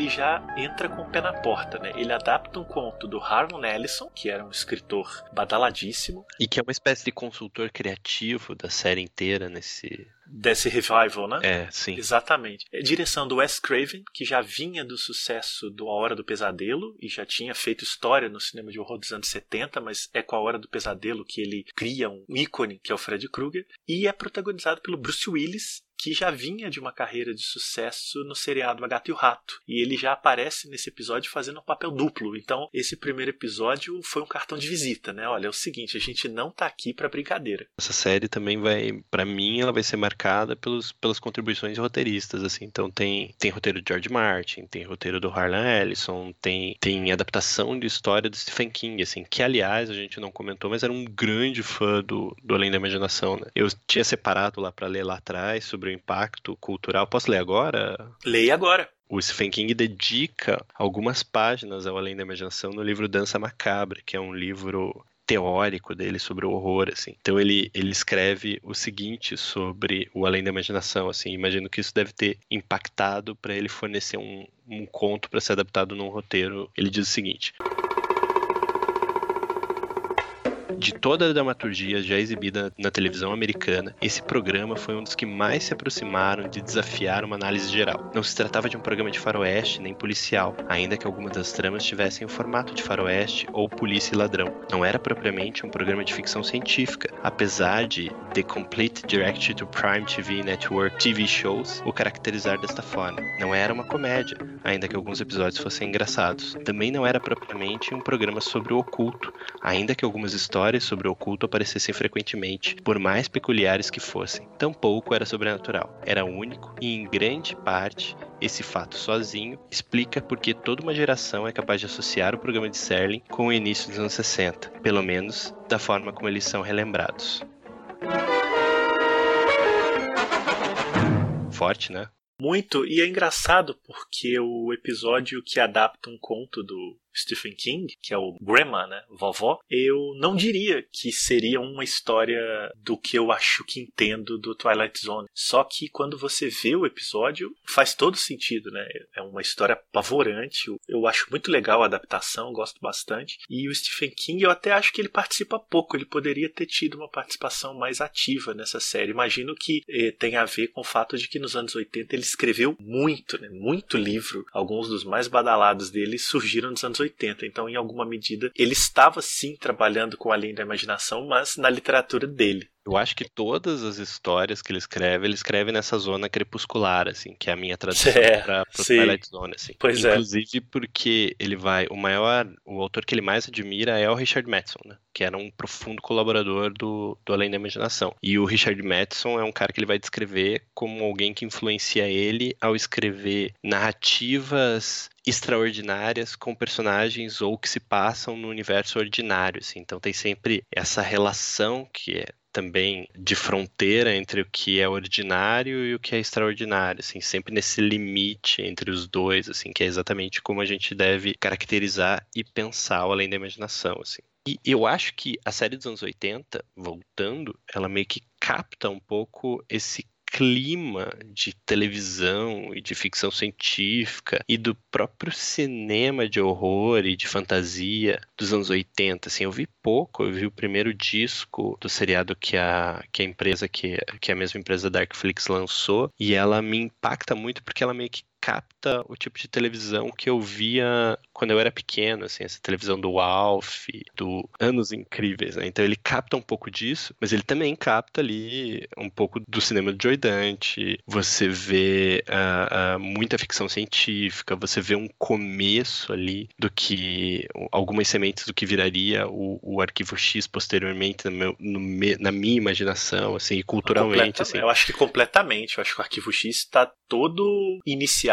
Ele já entra com o pé na porta, né? Ele adapta um conto do Harlan Ellison, que era um escritor badaladíssimo. E que é uma espécie de consultor criativo da série inteira nesse desse revival, né? É, sim. Exatamente. É direção do Wes Craven, que já vinha do sucesso do A Hora do Pesadelo e já tinha feito história no cinema de horror dos anos 70, mas é com A Hora do Pesadelo que ele cria um ícone, que é o Fred Krueger, e é protagonizado pelo Bruce Willis, que já vinha de uma carreira de sucesso no seriado A Gata e o Rato. E ele já aparece nesse episódio fazendo um papel duplo. Então, esse primeiro episódio foi um cartão de visita, né? Olha, é o seguinte, a gente não tá aqui para brincadeira. Essa série também vai, para mim, ela vai ser marcada pelos, pelas contribuições roteiristas, assim. Então, tem, tem roteiro de George Martin, tem roteiro do Harlan Ellison, tem, tem adaptação de história do Stephen King, assim, que, aliás, a gente não comentou, mas era um grande fã do, do Além da Imaginação, né? Eu tinha separado lá para ler lá atrás sobre o impacto cultural. Posso ler agora? Leia agora. O Stephen King dedica algumas páginas ao Além da Imaginação no livro Dança Macabra, que é um livro teórico dele sobre o horror, assim. Então ele, ele escreve o seguinte sobre o Além da Imaginação, assim. Imagino que isso deve ter impactado para ele fornecer um, um conto para ser adaptado num roteiro. Ele diz o seguinte: de toda a dramaturgia já exibida na televisão americana, esse programa foi um dos que mais se aproximaram de desafiar uma análise geral. Não se tratava de um programa de faroeste nem policial, ainda que algumas das tramas tivessem o formato de faroeste ou polícia e ladrão. Não era propriamente um programa de ficção científica, apesar de The Complete Direct to Prime TV Network TV Shows o caracterizar desta forma. Não era uma comédia, ainda que alguns episódios fossem engraçados. Também não era propriamente um programa sobre o oculto, ainda que algumas histórias histórias sobre o oculto aparecessem frequentemente, por mais peculiares que fossem. Tampouco era sobrenatural. Era único e, em grande parte, esse fato sozinho explica porque toda uma geração é capaz de associar o programa de Serling com o início dos anos 60, pelo menos da forma como eles são relembrados. Forte, né? Muito, e é engraçado porque o episódio que adapta um conto do Stephen King, que é o Grandma, né, vovó, eu não diria que seria uma história do que eu acho que entendo do Twilight Zone. Só que quando você vê o episódio, faz todo sentido, né? É uma história apavorante. Eu acho muito legal a adaptação, gosto bastante. E o Stephen King, eu até acho que ele participa pouco. Ele poderia ter tido uma participação mais ativa nessa série. Imagino que eh, tem a ver com o fato de que nos anos 80 ele escreveu muito, né? Muito livro. Alguns dos mais badalados dele surgiram nos anos 80. Então, em alguma medida, ele estava sim trabalhando com Além da Imaginação, mas na literatura dele. Eu acho que todas as histórias que ele escreve, ele escreve nessa zona crepuscular, assim, que é a minha tradução é, para Twilight Zone, assim. Pois é. Inclusive é. porque ele vai, o maior, o autor que ele mais admira é o Richard Matheson, né? Que era um profundo colaborador do, do Além da Imaginação. E o Richard Matheson é um cara que ele vai descrever como alguém que influencia ele ao escrever narrativas extraordinárias com personagens ou que se passam no universo ordinário, assim. Então tem sempre essa relação que é também de fronteira entre o que é ordinário e o que é extraordinário, assim, sempre nesse limite entre os dois, assim, que é exatamente como a gente deve caracterizar e pensar o além da imaginação, assim. E eu acho que a série dos anos 80, voltando, ela meio que capta um pouco esse clima de televisão e de ficção científica e do próprio cinema de horror e de fantasia dos anos 80. Assim, eu vi pouco, eu vi o primeiro disco do seriado que a, que a empresa, que, que a mesma empresa Darkflix lançou, e ela me impacta muito porque ela meio que capta o tipo de televisão que eu via quando eu era pequeno, assim, essa televisão do Alf, do Anos Incríveis, né? Então ele capta um pouco disso, mas ele também capta ali um pouco do cinema de Joy Dante. Você vê uh, uh, muita ficção científica, você vê um começo ali do que algumas sementes do que viraria o, o Arquivo X posteriormente no meu, no me, na minha imaginação, assim, e culturalmente. Assim. Eu acho que completamente. Eu acho que o Arquivo X está todo iniciado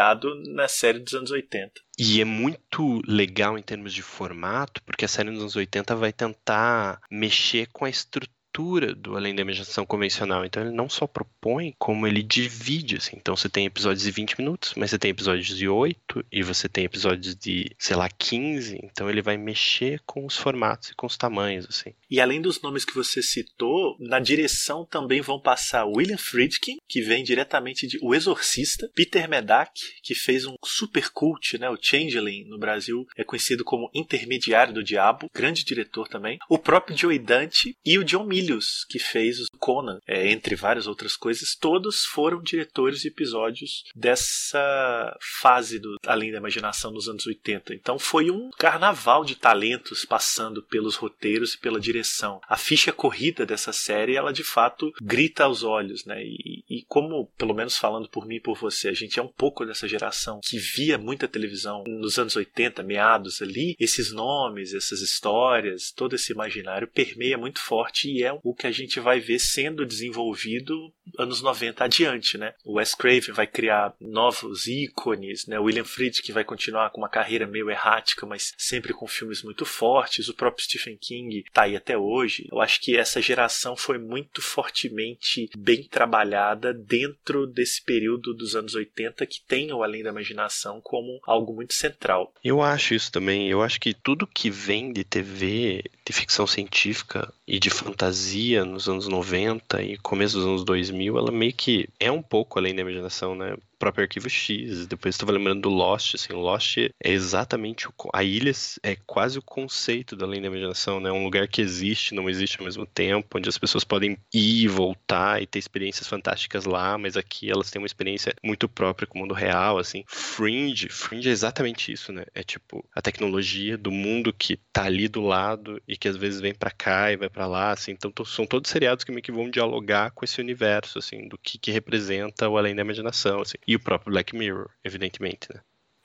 na série dos anos 80. E é muito legal em termos de formato, porque a série dos anos 80 vai tentar mexer com a estrutura do Além da Imaginação convencional. Então ele não só propõe, como ele divide, assim. Então você tem episódios de 20 minutos, mas você tem episódios de 8 e você tem episódios de, sei lá, 15. Então ele vai mexer com os formatos e com os tamanhos, assim. E além dos nomes que você citou, na direção também vão passar William Friedkin, que vem diretamente de O Exorcista, Peter Medak, que fez um super cult, né, o Changeling no Brasil, é conhecido como Intermediário do Diabo, grande diretor também, o próprio Joey Dante e o John Milius, que fez o Conan, é, entre várias outras coisas, todos foram diretores de episódios dessa fase do Além da Imaginação nos anos 80. Então foi um carnaval de talentos passando pelos roteiros e pela direção. A ficha corrida dessa série, ela de fato grita aos olhos, né? E, e como, pelo menos falando por mim e por você, a gente é um pouco dessa geração que via muita televisão nos anos 80, meados ali, esses nomes, essas histórias, todo esse imaginário permeia muito forte e é o que a gente vai ver sendo desenvolvido anos 90 adiante, né? O Wes Craven vai criar novos ícones, né? William Friedkin vai continuar com uma carreira meio errática, mas sempre com filmes muito fortes. O próprio Stephen King tá aí até hoje. Eu acho que essa geração foi muito fortemente bem trabalhada dentro desse período dos anos 80 que tem o Além da Imaginação como algo muito central. Eu acho isso também. Eu acho que tudo que vem de TV, de ficção científica e de fantasia nos anos 90 e começo dos anos 2000, ela meio que é um pouco além da imaginação, né? Próprio Arquivo X. Depois estava lembrando do Lost, assim, Lost é exatamente o, a ilha é quase o conceito da além da imaginação, né? Um lugar que existe, não existe ao mesmo tempo, onde as pessoas podem ir voltar e ter experiências fantásticas lá, mas aqui elas têm uma experiência muito própria com o mundo real, assim. Fringe, Fringe é exatamente isso, né? É tipo a tecnologia do mundo que tá ali do lado e que às vezes vem para cá e vai para lá, assim. Então são todos seriados que meio que vão dialogar com esse universo, assim, do que, que representa o além da imaginação, assim. E o próprio Black Mirror, evidentemente, né?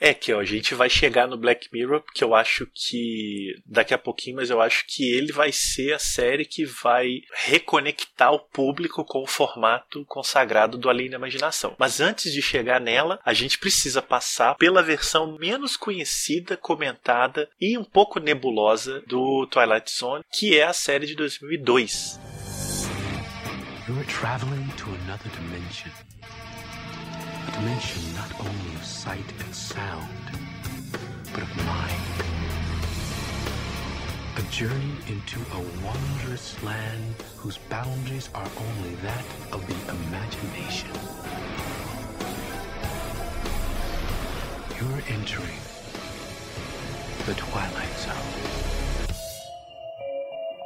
É que ó, a gente vai chegar no Black Mirror, porque eu acho que daqui a pouquinho, mas eu acho que ele vai ser a série que vai reconectar o público com o formato consagrado do Além da Imaginação. Mas antes de chegar nela, a gente precisa passar pela versão menos conhecida, comentada e um pouco nebulosa do Twilight Zone, que é a série de 2002. You're traveling to another dimension. Dimension not only of sight and sound, but of mind. A journey into a wondrous land whose boundaries are only that of the imagination. You're entering the Twilight Zone.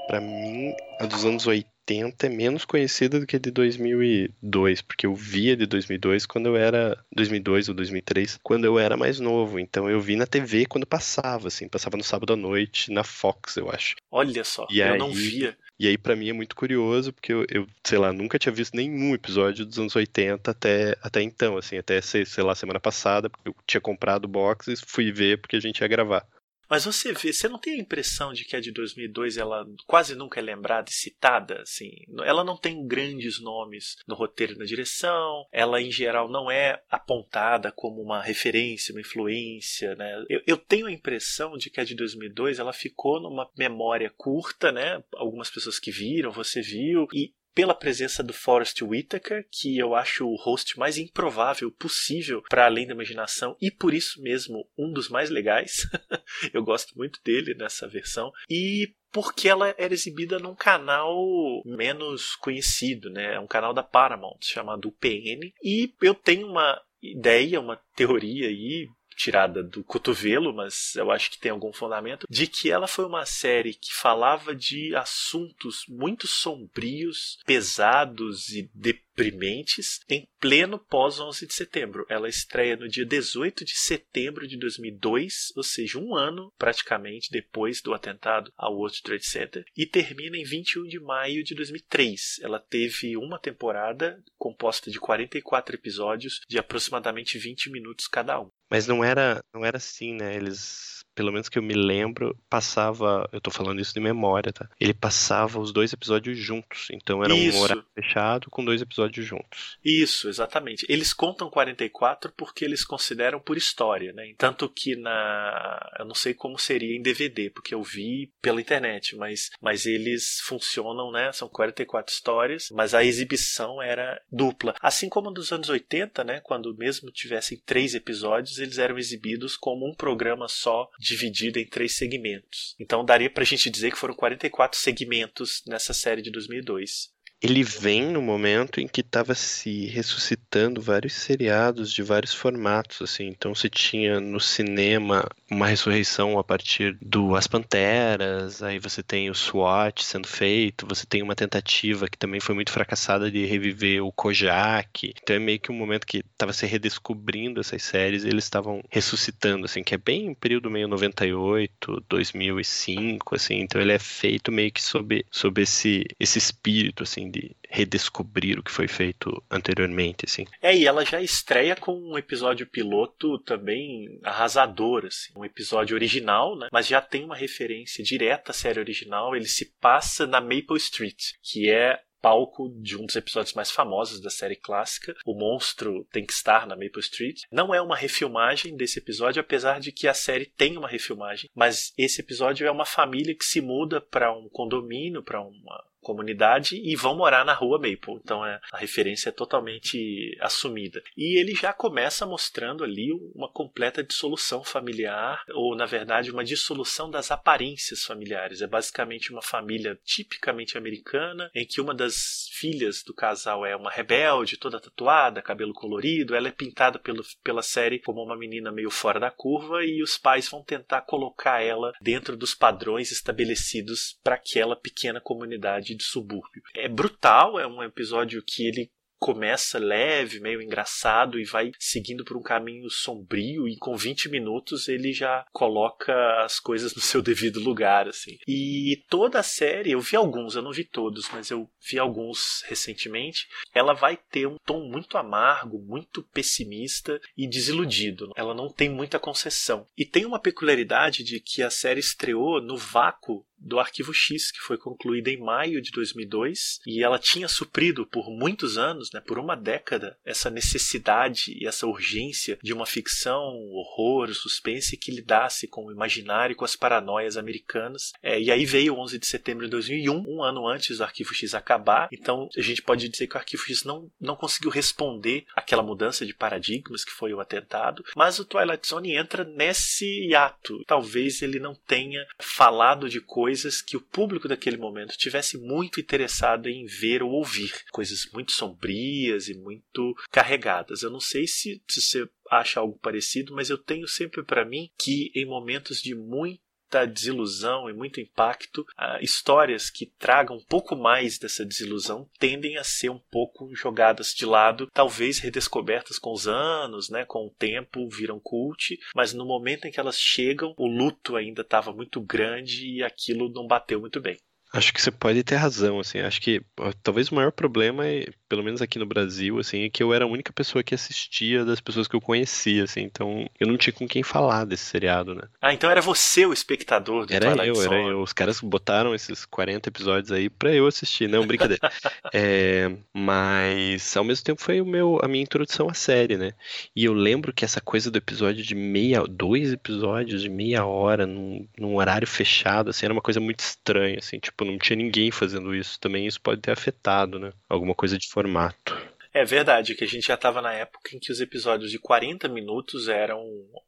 Para mim, a dos anos 80 80 é menos conhecida do que a de 2002, porque eu via de 2002 quando eu era 2002 ou 2003, quando eu era mais novo. Então eu vi na TV quando passava, assim, passava no sábado à noite na Fox, eu acho. Olha só, e eu aí, não via. E aí para mim é muito curioso, porque eu, eu, sei lá, nunca tinha visto nenhum episódio dos anos 80 até, até então, assim, até sei lá semana passada, porque eu tinha comprado o box e fui ver porque a gente ia gravar. Mas você vê, você não tem a impressão de que a de 2002 ela quase nunca é lembrada e citada, assim? Ela não tem grandes nomes no roteiro e na direção, ela em geral não é apontada como uma referência, uma influência, né? Eu, eu tenho a impressão de que a de 2002 ela ficou numa memória curta, né? Algumas pessoas que viram, você viu, e pela presença do Forrest Whitaker, que eu acho o host mais improvável possível para além da imaginação e por isso mesmo um dos mais legais. eu gosto muito dele nessa versão e porque ela era exibida num canal menos conhecido, né? É um canal da Paramount chamado UPN e eu tenho uma ideia, uma teoria aí tirada do cotovelo, mas eu acho que tem algum fundamento, de que ela foi uma série que falava de assuntos muito sombrios, pesados e deprimentes em pleno pós 11 de setembro. Ela estreia no dia 18 de setembro de 2002, ou seja, um ano praticamente depois do atentado ao World Trade Center, e termina em 21 de maio de 2003. Ela teve uma temporada composta de 44 episódios de aproximadamente 20 minutos cada um. Mas não era, não era assim, né? Eles pelo menos que eu me lembro, passava, eu tô falando isso de memória, tá? Ele passava os dois episódios juntos, então era Isso. um horário fechado com dois episódios juntos. Isso, exatamente. Eles contam 44 porque eles consideram por história, né? Tanto que na. Eu não sei como seria em DVD, porque eu vi pela internet, mas, mas eles funcionam, né? São 44 histórias, mas a exibição era dupla. Assim como nos anos 80, né? Quando mesmo tivessem três episódios, eles eram exibidos como um programa só, dividido em três segmentos. Então daria pra gente dizer que foram 44 segmentos nessa série de 2002. Ele vem no momento em que estava se ressuscitando vários seriados de vários formatos, assim. Então você tinha no cinema uma ressurreição a partir do As Panteras, aí você tem o SWAT sendo feito, você tem uma tentativa que também foi muito fracassada de reviver o Kojak. Então é meio que um momento que estava se redescobrindo essas séries e eles estavam ressuscitando, assim, que é bem um período meio 98, 2005, assim. Então ele é feito meio que sob, sob esse, esse espírito, assim, de redescobrir o que foi feito anteriormente, assim. É, e ela já estreia com um episódio piloto também arrasador, assim, um episódio original, né? Mas já tem uma referência direta à série original. Ele se passa na Maple Street, que é palco de um dos episódios mais famosos da série clássica. O monstro tem que estar na Maple Street. Não é uma refilmagem desse episódio, apesar de que a série tem uma refilmagem, mas esse episódio é uma família que se muda para um condomínio, para uma comunidade e vão morar na rua Maple. Então é, a referência é totalmente assumida. E ele já começa mostrando ali uma completa dissolução familiar, ou na verdade uma dissolução das aparências familiares. É basicamente uma família tipicamente americana, em que uma das filhas do casal é uma rebelde, toda tatuada, cabelo colorido. Ela é pintada pelo, pela série como uma menina meio fora da curva e os pais vão tentar colocar ela dentro dos padrões estabelecidos para aquela pequena comunidade de subúrbio. É brutal, é um episódio que ele começa leve, meio engraçado e vai seguindo por um caminho sombrio e com 20 minutos ele já coloca as coisas no seu devido lugar, assim. E toda a série, eu vi alguns, eu não vi todos, mas eu vi alguns recentemente, ela vai ter um tom muito amargo, muito pessimista e desiludido. Ela não tem muita concessão. E tem uma peculiaridade de que a série estreou no vácuo do Arquivo X, que foi concluída em maio de 2002, e ela tinha suprido por muitos anos, né, por uma década, essa necessidade e essa urgência de uma ficção, horror, suspense que lidasse com o imaginário e com as paranoias americanas. É, e aí veio o 11 de setembro de 2001, um ano antes do Arquivo X acabar, então a gente pode dizer que o Arquivo X não, não conseguiu responder àquela mudança de paradigmas que foi o atentado, mas o Twilight Zone entra nesse ato. Talvez ele não tenha falado de coisas coisas que o público daquele momento tivesse muito interessado em ver ou ouvir. Coisas muito sombrias e muito carregadas. Eu não sei se, se você acha algo parecido, mas eu tenho sempre para mim que em momentos de muito muita desilusão e muito impacto, uh, histórias que tragam um pouco mais dessa desilusão tendem a ser um pouco jogadas de lado, talvez redescobertas com os anos, né, com o tempo, viram cult, mas no momento em que elas chegam, o luto ainda estava muito grande e aquilo não bateu muito bem. Acho que você pode ter razão, assim. Acho que ó, talvez o maior problema, é, pelo menos aqui no Brasil, assim, é que eu era a única pessoa que assistia das pessoas que eu conhecia, assim. Então eu não tinha com quem falar desse seriado, né? Ah, então era você o espectador do Era Twilight eu, Zone. era eu. Os caras botaram esses 40 episódios aí pra eu assistir, não, brincadeira. É, mas ao mesmo tempo foi o meu, a minha introdução à série, né? E eu lembro que essa coisa do episódio de meia, dois episódios de meia hora num, num horário fechado, assim, era uma coisa muito estranha, assim, tipo, não tinha ninguém fazendo isso. Também isso pode ter afetado, né? Alguma coisa de formato. É verdade, que a gente já estava na época em que os episódios de 40 minutos eram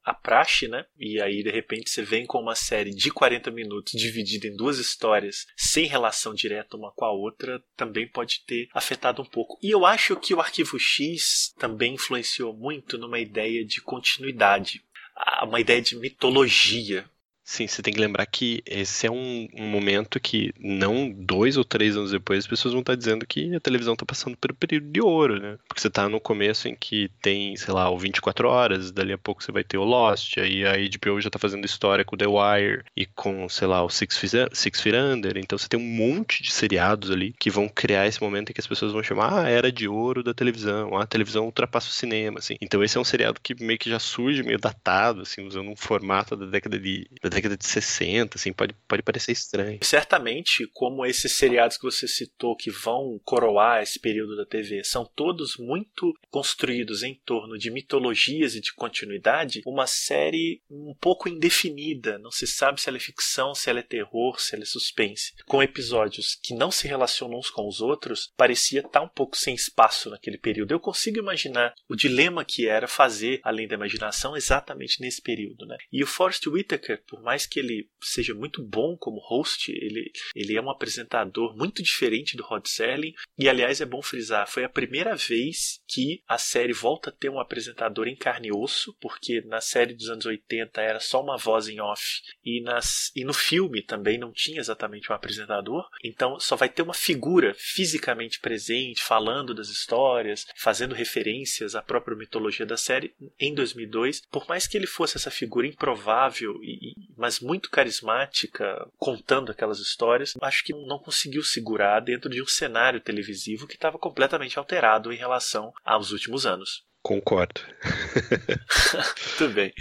a praxe, né? E aí, de repente, você vem com uma série de 40 minutos dividida em duas histórias, sem relação direta uma com a outra, também pode ter afetado um pouco. E eu acho que o Arquivo X também influenciou muito numa ideia de continuidade, uma ideia de mitologia Sim, você tem que lembrar que esse é um, um, momento que não dois ou três anos depois as pessoas vão estar dizendo que a televisão está passando um período de ouro, né? Porque você está no começo em que tem, sei lá, o 24 horas, dali a pouco você vai ter o Lost, aí a HBO já está fazendo história com The Wire e com, sei lá, o Six Feet, Six Feet Under, então você tem um monte de seriados ali que vão criar esse momento em que as pessoas vão chamar, ah, era de ouro da televisão, ah, a televisão ultrapassa o cinema, assim. Então esse é um seriado que meio que já surge meio datado, assim, usando um formato da década de, da década de 60, assim, pode, pode parecer estranho. Certamente, como esses seriados que você citou que vão coroar esse período da TV, são todos muito construídos em torno de mitologias e de continuidade, uma série um pouco indefinida, não se sabe se ela é ficção, se ela é terror, se ela é suspense, com episódios que não se relacionam uns com os outros, parecia estar um pouco sem espaço naquele período. Eu consigo imaginar o dilema que era fazer além da imaginação exatamente nesse período, né? E o Forrest Whitaker, por mais que ele seja muito bom como host, ele, ele é um apresentador muito diferente do Rod Serling. E aliás, é bom frisar, foi a primeira vez que a série volta a ter um apresentador em carne e osso, porque na série dos anos 80 era só uma voz em off e, nas, e no filme também não tinha exatamente um apresentador. Então só vai ter uma figura fisicamente presente, falando das histórias, fazendo referências à própria mitologia da série em 2002. Por mais que ele fosse essa figura improvável, e, mas muito carismática, contando aquelas histórias, acho que não conseguiu segurar dentro de um cenário televisivo que estava completamente alterado em relação aos últimos anos. Concordo. Tudo bem.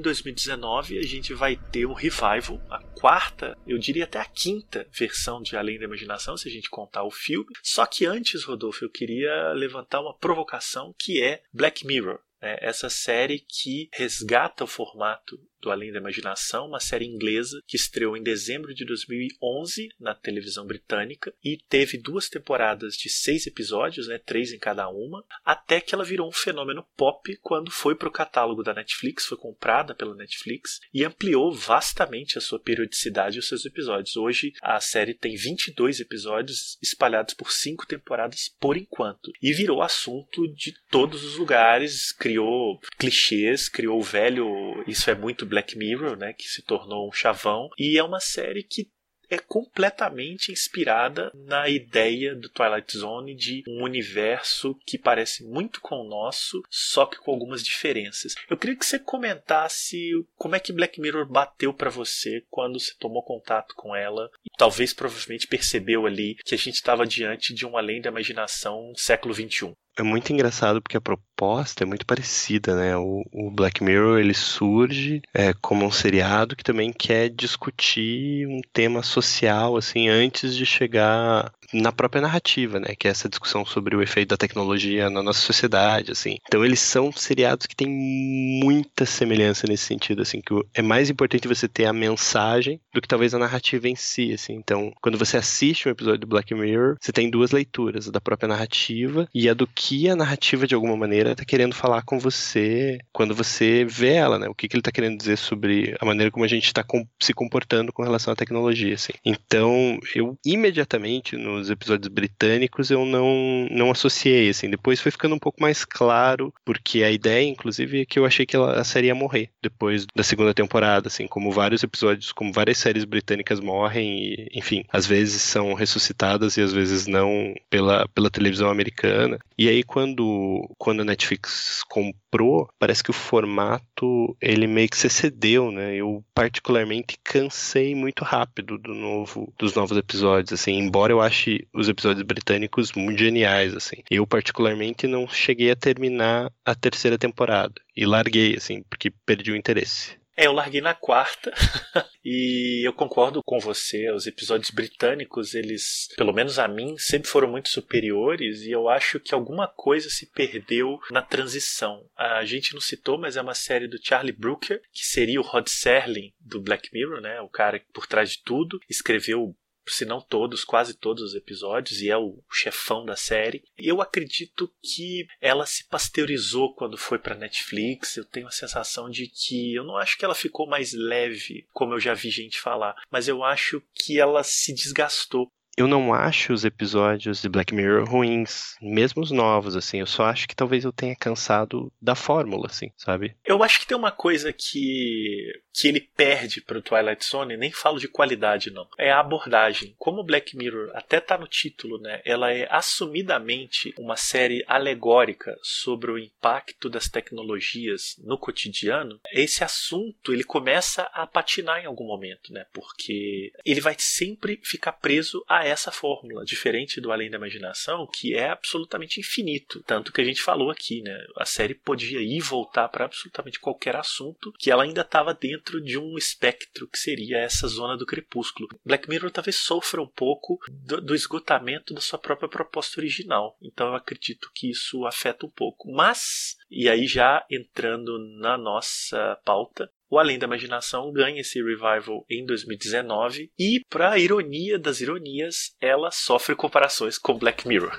Em 2019 a gente vai ter um revival, a quarta, eu diria até a quinta versão de Além da Imaginação, se a gente contar o filme. Só que antes, Rodolfo, eu queria levantar uma provocação que é Black Mirror. Né? Essa série que resgata o formato do Além da Imaginação, uma série inglesa que estreou em dezembro de 2011 na televisão britânica e teve duas temporadas de seis episódios, né, três em cada uma, até que ela virou um fenômeno pop quando foi para o catálogo da Netflix, foi comprada pela Netflix e ampliou vastamente a sua periodicidade e os seus episódios. Hoje a série tem 22 episódios espalhados por cinco temporadas por enquanto e virou assunto de todos os lugares, criou clichês, criou o velho, isso é muito Black Mirror, né, que se tornou um chavão, e é uma série que é completamente inspirada na ideia do Twilight Zone de um universo que parece muito com o nosso, só que com algumas diferenças. Eu queria que você comentasse como é que Black Mirror bateu para você quando você tomou contato com ela e talvez provavelmente percebeu ali que a gente estava diante de um além da imaginação século XXI. É muito engraçado porque a proposta é muito parecida, né? O, o Black Mirror ele surge é, como um seriado que também quer discutir um tema social, assim, antes de chegar na própria narrativa, né? Que é essa discussão sobre o efeito da tecnologia na nossa sociedade, assim. Então eles são seriados que têm muita semelhança nesse sentido, assim, que é mais importante você ter a mensagem do que talvez a narrativa em si, assim. Então, quando você assiste um episódio do Black Mirror, você tem duas leituras, a da própria narrativa e a do que a narrativa de alguma maneira está querendo falar com você quando você vê ela, né? O que, que ele está querendo dizer sobre a maneira como a gente está com, se comportando com relação à tecnologia, assim. Então, eu imediatamente no nos episódios britânicos eu não, não associei, assim. Depois foi ficando um pouco mais claro, porque a ideia, inclusive, é que eu achei que ela, a série ia morrer depois da segunda temporada, assim, como vários episódios, como várias séries britânicas morrem e, enfim, às vezes são ressuscitadas e às vezes não pela, pela televisão americana. E aí quando, quando a Netflix comprou, parece que o formato, ele meio que se excedeu, né? Eu particularmente cansei muito rápido do novo, dos novos episódios, assim, embora eu ache os episódios britânicos muito geniais, assim. Eu, particularmente, não cheguei a terminar a terceira temporada. E larguei, assim, porque perdi o interesse. É, eu larguei na quarta e eu concordo com você. Os episódios britânicos, eles, pelo menos a mim, sempre foram muito superiores e eu acho que alguma coisa se perdeu na transição. A gente não citou, mas é uma série do Charlie Brooker, que seria o Rod Serling do Black Mirror, né? O cara por trás de tudo, escreveu se não todos, quase todos os episódios, e é o chefão da série. Eu acredito que ela se pasteurizou quando foi para Netflix. Eu tenho a sensação de que eu não acho que ela ficou mais leve, como eu já vi gente falar, mas eu acho que ela se desgastou eu não acho os episódios de Black Mirror ruins, mesmo os novos, assim. Eu só acho que talvez eu tenha cansado da fórmula, assim, sabe? Eu acho que tem uma coisa que que ele perde pro Twilight Zone, nem falo de qualidade não, é a abordagem. Como Black Mirror até tá no título, né? Ela é assumidamente uma série alegórica sobre o impacto das tecnologias no cotidiano. Esse assunto, ele começa a patinar em algum momento, né? Porque ele vai sempre ficar preso a essa fórmula, diferente do Além da Imaginação, que é absolutamente infinito. Tanto que a gente falou aqui, né? A série podia ir e voltar para absolutamente qualquer assunto que ela ainda estava dentro de um espectro que seria essa zona do crepúsculo. Black Mirror talvez sofra um pouco do, do esgotamento da sua própria proposta original. Então eu acredito que isso afeta um pouco. Mas, e aí já entrando na nossa pauta, o Além da Imaginação ganha esse revival em 2019 e, para ironia das ironias, ela sofre comparações com Black Mirror.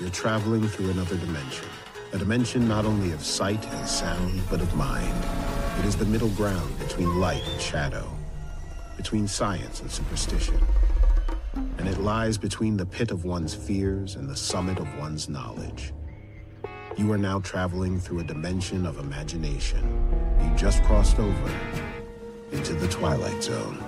You're traveling through another dimension. A dimension not only of sight and sound, but of mind. It is the middle ground between light and shadow, between science and superstition. And it lies between the pit of one's fears and the summit of one's knowledge. You are now traveling through a dimension of imagination. You just crossed over into the Twilight Zone.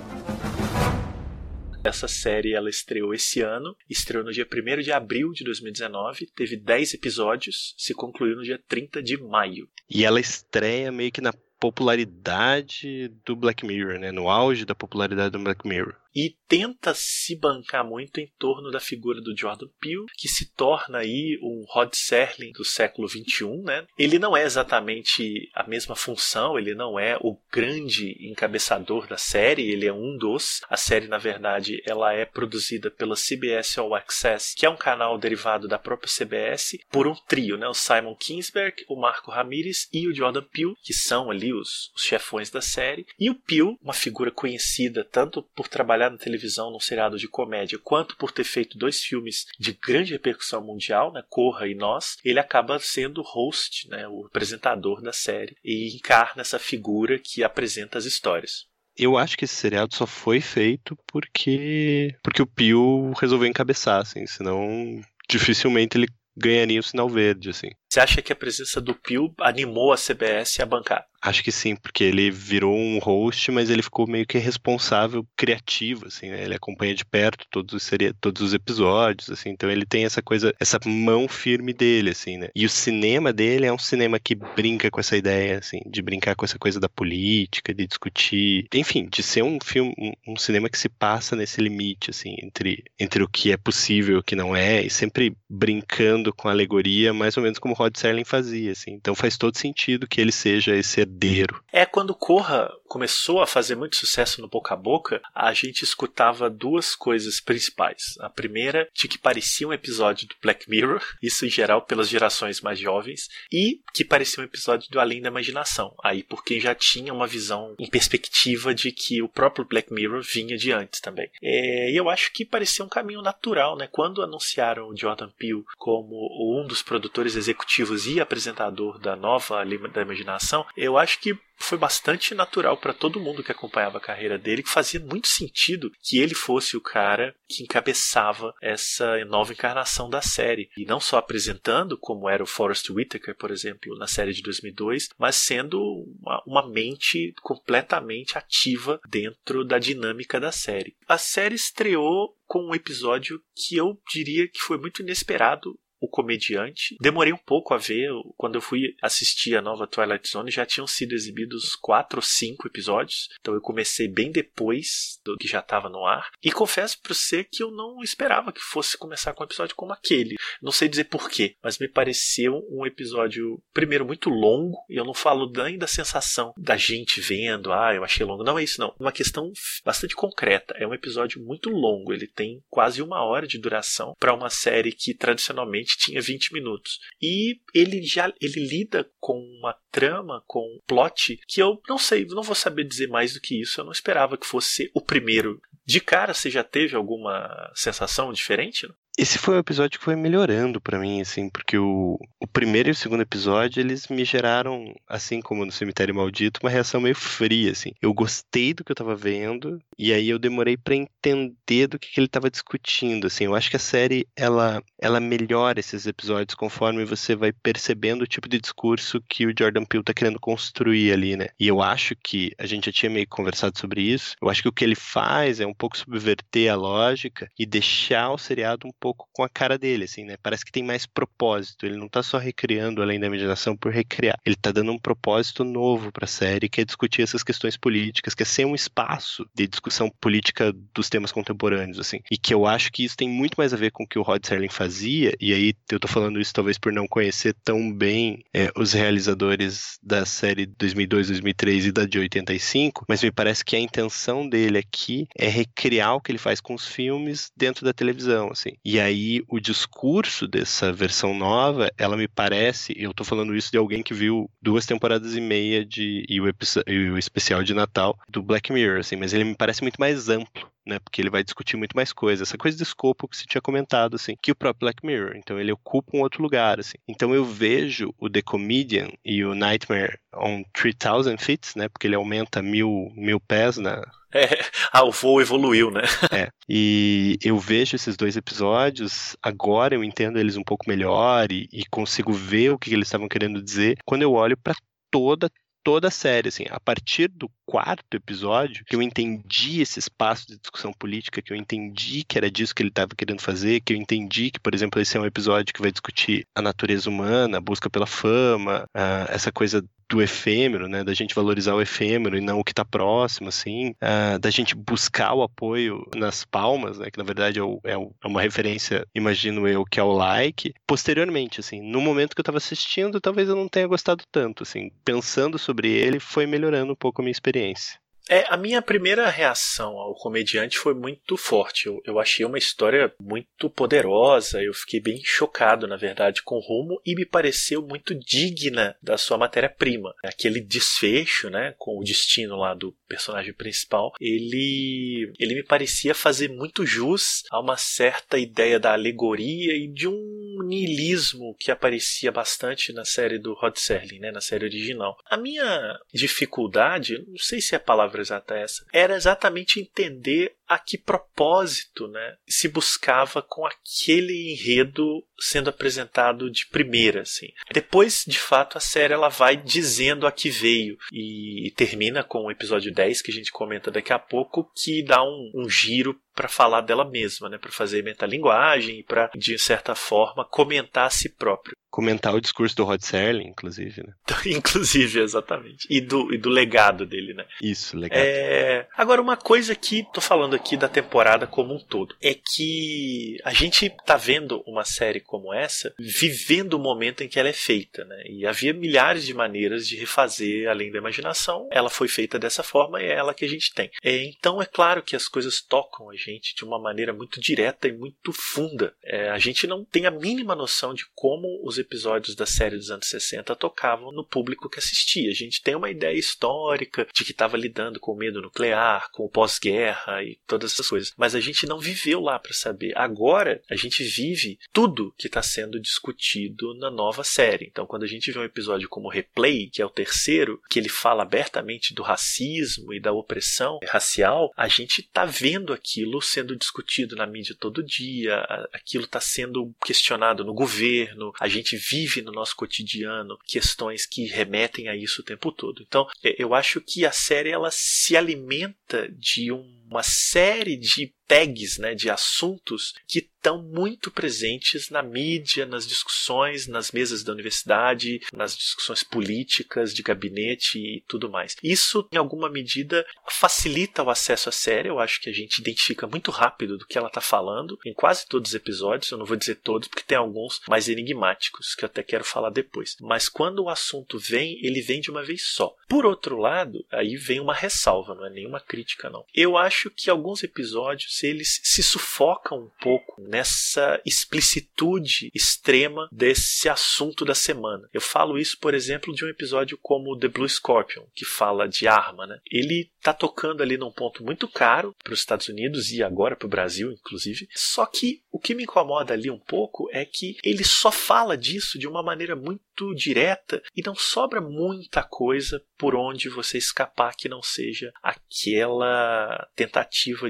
Essa série ela estreou esse ano, estreou no dia 1 de abril de 2019, teve 10 episódios, se concluiu no dia 30 de maio. E ela estreia meio que na popularidade do Black Mirror, né? No auge da popularidade do Black Mirror e tenta se bancar muito em torno da figura do Jordan Peele, que se torna aí um Rod Serling do século XXI, né? Ele não é exatamente a mesma função, ele não é o grande encabeçador da série, ele é um dos. A série, na verdade, ela é produzida pela CBS All Access, que é um canal derivado da própria CBS, por um trio, né? O Simon Kingsberg, o Marco Ramirez e o Jordan Peele, que são ali os, os chefões da série. E o Peele, uma figura conhecida tanto por trabalhar trabalhar na televisão num seriado de comédia, quanto por ter feito dois filmes de grande repercussão mundial, né, Corra e Nós, ele acaba sendo host, né, o apresentador da série, e encarna essa figura que apresenta as histórias. Eu acho que esse seriado só foi feito porque porque o Pio resolveu encabeçar, assim, senão dificilmente ele ganharia o sinal verde, assim. Você acha que a presença do Pio animou a CBS a bancar? Acho que sim, porque ele virou um host, mas ele ficou meio que responsável criativo, assim, né? Ele acompanha de perto todos os, todos os episódios, assim, então ele tem essa coisa, essa mão firme dele, assim, né? E o cinema dele é um cinema que brinca com essa ideia, assim, de brincar com essa coisa da política, de discutir, enfim, de ser um filme, um, um cinema que se passa nesse limite, assim, entre, entre o que é possível e o que não é, e sempre brincando com alegoria, mais ou menos como Rod Serling fazia, assim. Então faz todo sentido que ele seja esse herdeiro. É quando Corra começou a fazer muito sucesso no boca a boca, a gente escutava duas coisas principais. A primeira, de que parecia um episódio do Black Mirror, isso em geral pelas gerações mais jovens, e que parecia um episódio do Além da Imaginação, aí porque já tinha uma visão em perspectiva de que o próprio Black Mirror vinha de antes também. É, e eu acho que parecia um caminho natural, né? Quando anunciaram o Jordan Peele como um dos produtores executivos e apresentador da nova da imaginação, eu acho que foi bastante natural para todo mundo que acompanhava a carreira dele, que fazia muito sentido que ele fosse o cara que encabeçava essa nova encarnação da série. E não só apresentando, como era o Forrest Whitaker, por exemplo, na série de 2002, mas sendo uma, uma mente completamente ativa dentro da dinâmica da série. A série estreou com um episódio que eu diria que foi muito inesperado o Comediante. Demorei um pouco a ver, quando eu fui assistir a nova Twilight Zone já tinham sido exibidos quatro ou cinco episódios, então eu comecei bem depois do que já estava no ar. E confesso para você que eu não esperava que fosse começar com um episódio como aquele. Não sei dizer porquê, mas me pareceu um episódio, primeiro, muito longo, e eu não falo nem da sensação da gente vendo, ah, eu achei longo. Não é isso, não. Uma questão bastante concreta. É um episódio muito longo, ele tem quase uma hora de duração para uma série que tradicionalmente tinha 20 minutos. E ele já ele lida com uma trama, com um plot que eu não sei, não vou saber dizer mais do que isso. Eu não esperava que fosse o primeiro. De cara, você já teve alguma sensação diferente? Esse foi um episódio que foi melhorando para mim, assim, porque o, o primeiro e o segundo episódio, eles me geraram, assim como no Cemitério Maldito, uma reação meio fria, assim. Eu gostei do que eu tava vendo, e aí eu demorei para entender do que, que ele tava discutindo, assim. Eu acho que a série, ela, ela melhora esses episódios conforme você vai percebendo o tipo de discurso que o Jordan Peele tá querendo construir ali, né? E eu acho que, a gente já tinha meio conversado sobre isso, eu acho que o que ele faz é um pouco subverter a lógica e deixar o seriado um pouco pouco com a cara dele, assim, né? Parece que tem mais propósito. Ele não tá só recriando além da imaginação por recriar. Ele tá dando um propósito novo pra série, que é discutir essas questões políticas, que é ser um espaço de discussão política dos temas contemporâneos, assim. E que eu acho que isso tem muito mais a ver com o que o Rod Serling fazia, e aí eu tô falando isso talvez por não conhecer tão bem é, os realizadores da série 2002, 2003 e da de 85, mas me parece que a intenção dele aqui é recriar o que ele faz com os filmes dentro da televisão, assim. E aí o discurso dessa versão nova, ela me parece, eu tô falando isso de alguém que viu duas temporadas e meia de e o, e o especial de Natal do Black Mirror, assim, mas ele me parece muito mais amplo né? Porque ele vai discutir muito mais coisas. Essa coisa de escopo que você tinha comentado, assim, que o próprio Black Mirror. Então ele ocupa um outro lugar, assim. Então eu vejo o The Comedian e o Nightmare on 3000 Feet, né? Porque ele aumenta mil, mil pés na, é, ah, o voo evoluiu, né? É. E eu vejo esses dois episódios, agora eu entendo eles um pouco melhor e, e consigo ver o que eles estavam querendo dizer quando eu olho para toda toda a série, assim, a partir do quarto episódio, que eu entendi esse espaço de discussão política, que eu entendi que era disso que ele estava querendo fazer, que eu entendi que, por exemplo, esse é um episódio que vai discutir a natureza humana, a busca pela fama, uh, essa coisa do efêmero, né, da gente valorizar o efêmero e não o que está próximo, assim, uh, da gente buscar o apoio nas palmas, né, que na verdade é, o, é, o, é, uma referência, imagino eu, que é o like. Posteriormente, assim, no momento que eu estava assistindo, talvez eu não tenha gostado tanto, assim, pensando sobre ele, foi melhorando um pouco a minha experiência. É, a minha primeira reação ao comediante foi muito forte. Eu, eu, achei uma história muito poderosa, eu fiquei bem chocado, na verdade, com o rumo e me pareceu muito digna da sua matéria-prima. Aquele desfecho, né, com o destino lá do personagem principal, ele, ele me parecia fazer muito jus a uma certa ideia da alegoria e de um niilismo que aparecia bastante na série do Rod Serling, né, na série original. A minha dificuldade, não sei se é a palavra palavra exata essa, era exatamente entender a que propósito né, se buscava com aquele enredo sendo apresentado de primeira. Assim. Depois, de fato, a série ela vai dizendo a que veio e termina com o episódio 10, que a gente comenta daqui a pouco, que dá um, um giro para falar dela mesma, né, para fazer metalinguagem e para, de certa forma, comentar a si próprio comentar o discurso do Rod Serling, inclusive, né? inclusive, exatamente. E do, e do legado dele, né? Isso, legado. É... Agora, uma coisa que tô falando aqui da temporada como um todo é que a gente tá vendo uma série como essa vivendo o momento em que ela é feita, né? E havia milhares de maneiras de refazer além da imaginação. Ela foi feita dessa forma e é ela que a gente tem. É, então, é claro que as coisas tocam a gente de uma maneira muito direta e muito funda. É, a gente não tem a mínima noção de como os episódios da série dos anos 60 tocavam no público que assistia. A gente tem uma ideia histórica de que estava lidando com o medo nuclear, com o pós-guerra e todas essas coisas, mas a gente não viveu lá para saber. Agora a gente vive tudo que está sendo discutido na nova série. Então, quando a gente vê um episódio como Replay, que é o terceiro, que ele fala abertamente do racismo e da opressão racial, a gente está vendo aquilo sendo discutido na mídia todo dia, aquilo está sendo questionado no governo, a gente vive no nosso cotidiano questões que remetem a isso o tempo todo. Então, eu acho que a série ela se alimenta de uma série de tags né, de assuntos que estão muito presentes na mídia, nas discussões, nas mesas da universidade, nas discussões políticas, de gabinete e tudo mais. Isso, em alguma medida, facilita o acesso à série. Eu acho que a gente identifica muito rápido do que ela está falando em quase todos os episódios. Eu não vou dizer todos, porque tem alguns mais enigmáticos que eu até quero falar depois. Mas quando o assunto vem, ele vem de uma vez só. Por outro lado, aí vem uma ressalva, não é nenhuma crítica, não. Eu acho acho que alguns episódios eles se sufocam um pouco nessa explicitude extrema desse assunto da semana. Eu falo isso, por exemplo, de um episódio como The Blue Scorpion, que fala de arma, né? Ele tá tocando ali num ponto muito caro para os Estados Unidos e agora para o Brasil, inclusive. Só que o que me incomoda ali um pouco é que ele só fala disso de uma maneira muito direta e não sobra muita coisa por onde você escapar que não seja aquela tentativa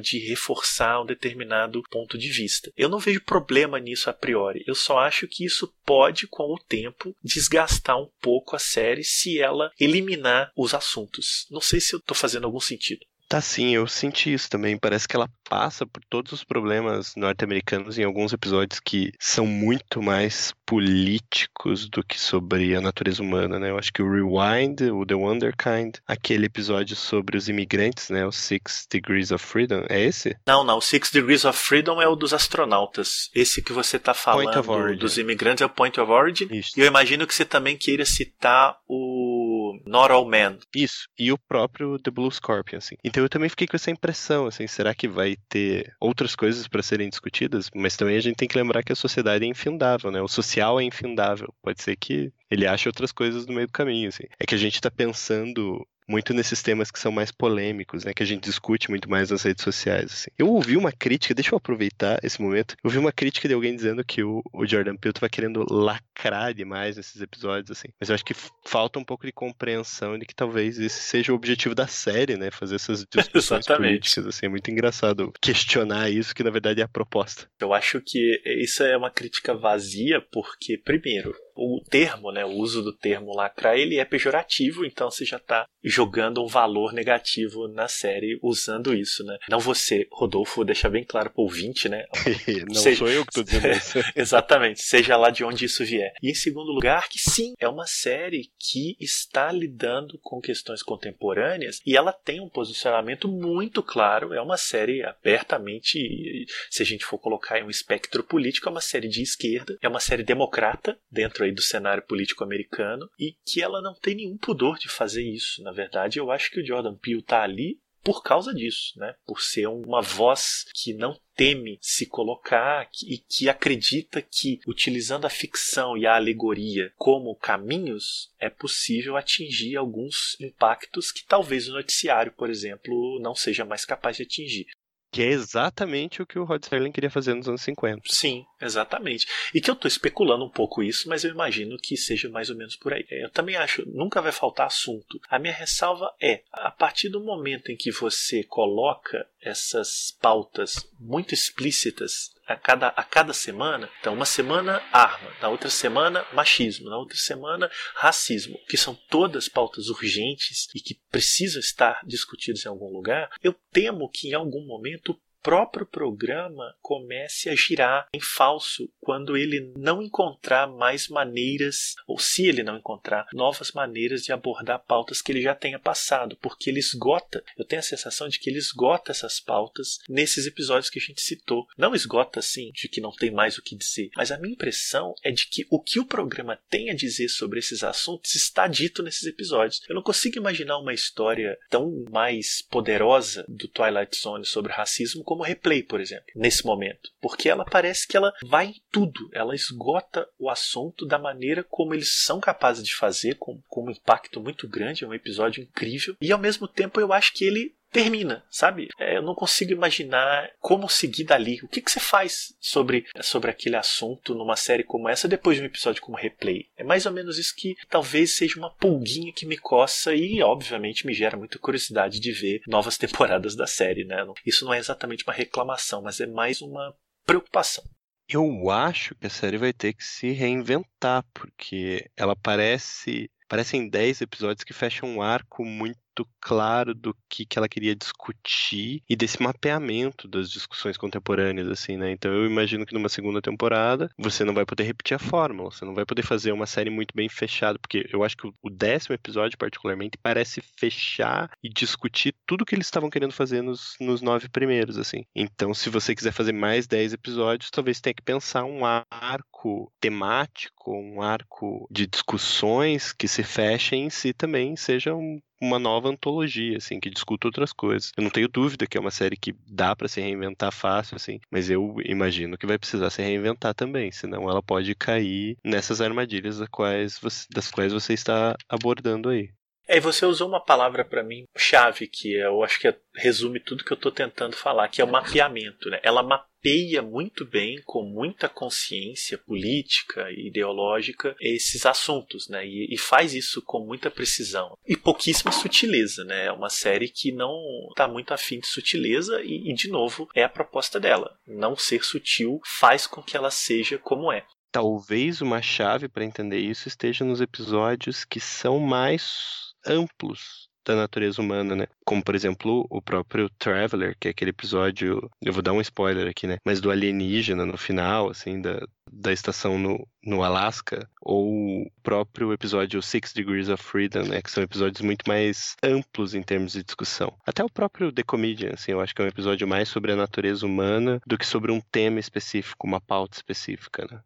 de reforçar um determinado ponto de vista. Eu não vejo problema nisso a priori. Eu só acho que isso pode, com o tempo, desgastar um pouco a série se ela eliminar os assuntos. Não sei se eu estou fazendo algum sentido. Tá sim, eu senti isso também. Parece que ela passa por todos os problemas norte-americanos em alguns episódios que são muito mais políticos do que sobre a natureza humana, né? Eu acho que o Rewind, o The Wonder Kind, aquele episódio sobre os imigrantes, né? O Six Degrees of Freedom, é esse? Não, não. O Six Degrees of Freedom é o dos astronautas. Esse que você tá falando dos imigrantes é o Point of Origin. Isso. E eu imagino que você também queira citar o Not All Men. Isso. E o próprio The Blue Scorpion, assim. Então eu também fiquei com essa impressão, assim, será que vai ter outras coisas para serem discutidas? Mas também a gente tem que lembrar que a sociedade é infindável, né? O social é infindável. Pode ser que ele ache outras coisas no meio do caminho, assim. É que a gente está pensando muito nesses temas que são mais polêmicos, né? Que a gente discute muito mais nas redes sociais. Assim. Eu ouvi uma crítica, deixa eu aproveitar esse momento. Eu ouvi uma crítica de alguém dizendo que o, o Jordan Peele estava querendo lacrar demais nesses episódios, assim. Mas eu acho que falta um pouco de compreensão de que talvez esse seja o objetivo da série, né? Fazer essas discussões políticas, assim. É muito engraçado questionar isso, que na verdade é a proposta. Eu acho que isso é uma crítica vazia, porque, primeiro, o termo, né, o uso do termo lacrar, ele é pejorativo, então você já está jogando um valor negativo na série usando isso, né? Não você, Rodolfo, deixar bem claro para o ouvinte, né? Não seja... sou eu que estou dizendo isso. Exatamente, seja lá de onde isso vier. E em segundo lugar, que sim, é uma série que está lidando com questões contemporâneas e ela tem um posicionamento muito claro, é uma série abertamente, se a gente for colocar em um espectro político, é uma série de esquerda, é uma série democrata dentro aí do cenário político americano e que ela não tem nenhum pudor de fazer isso. Na verdade, eu acho que o Jordan Peele está ali por causa disso, né? Por ser uma voz que não teme se colocar e que acredita que, utilizando a ficção e a alegoria como caminhos, é possível atingir alguns impactos que talvez o noticiário, por exemplo, não seja mais capaz de atingir. Que é exatamente o que o Rod Serling queria fazer nos anos 50. Sim, exatamente. E que eu estou especulando um pouco isso, mas eu imagino que seja mais ou menos por aí. Eu também acho, nunca vai faltar assunto. A minha ressalva é, a partir do momento em que você coloca essas pautas muito explícitas a cada, a cada semana. Então, uma semana arma, na outra semana machismo, na outra semana racismo, que são todas pautas urgentes e que precisam estar discutidas em algum lugar. Eu temo que em algum momento próprio programa comece a girar em falso quando ele não encontrar mais maneiras, ou se ele não encontrar novas maneiras de abordar pautas que ele já tenha passado, porque ele esgota. Eu tenho a sensação de que ele esgota essas pautas nesses episódios que a gente citou. Não esgota assim, de que não tem mais o que dizer, mas a minha impressão é de que o que o programa tem a dizer sobre esses assuntos está dito nesses episódios. Eu não consigo imaginar uma história tão mais poderosa do Twilight Zone sobre racismo como replay, por exemplo, nesse momento. Porque ela parece que ela vai em tudo, ela esgota o assunto da maneira como eles são capazes de fazer, com, com um impacto muito grande, é um episódio incrível. E ao mesmo tempo eu acho que ele termina, sabe? É, eu não consigo imaginar como seguir dali. O que, que você faz sobre, sobre aquele assunto numa série como essa depois de um episódio como Replay? É mais ou menos isso que talvez seja uma pulguinha que me coça e, obviamente, me gera muita curiosidade de ver novas temporadas da série, né? Isso não é exatamente uma reclamação, mas é mais uma preocupação. Eu acho que a série vai ter que se reinventar, porque ela parece. Parecem 10 episódios que fecham um arco muito muito claro do que, que ela queria discutir e desse mapeamento das discussões contemporâneas, assim, né? Então eu imagino que numa segunda temporada você não vai poder repetir a fórmula, você não vai poder fazer uma série muito bem fechada, porque eu acho que o décimo episódio, particularmente, parece fechar e discutir tudo que eles estavam querendo fazer nos, nos nove primeiros, assim. Então, se você quiser fazer mais dez episódios, talvez tenha que pensar um arco arco temático, um arco de discussões que se fecha em si também seja um, uma nova antologia, assim, que discuta outras coisas. Eu não tenho dúvida que é uma série que dá para se reinventar fácil, assim, mas eu imagino que vai precisar se reinventar também, senão ela pode cair nessas armadilhas das quais você, das quais você está abordando aí. É, e você usou uma palavra para mim chave que é, eu acho que é, resume tudo que eu estou tentando falar, que é o mapeamento. Né? Ela mapeia muito bem, com muita consciência política e ideológica, esses assuntos, né? E, e, faz isso com muita precisão e pouquíssima sutileza, né? É uma série que não está muito afim de sutileza e, e, de novo, é a proposta dela. Não ser sutil faz com que ela seja como é. Talvez uma chave para entender isso esteja nos episódios que são mais amplos da natureza humana, né? Como, por exemplo, o próprio Traveler, que é aquele episódio, eu vou dar um spoiler aqui, né? Mas do alienígena no final, assim, da, da estação no, no Alasca, ou o próprio episódio Six Degrees of Freedom, né? Que são episódios muito mais amplos em termos de discussão. Até o próprio The Comedian, assim, eu acho que é um episódio mais sobre a natureza humana do que sobre um tema específico, uma pauta específica, né?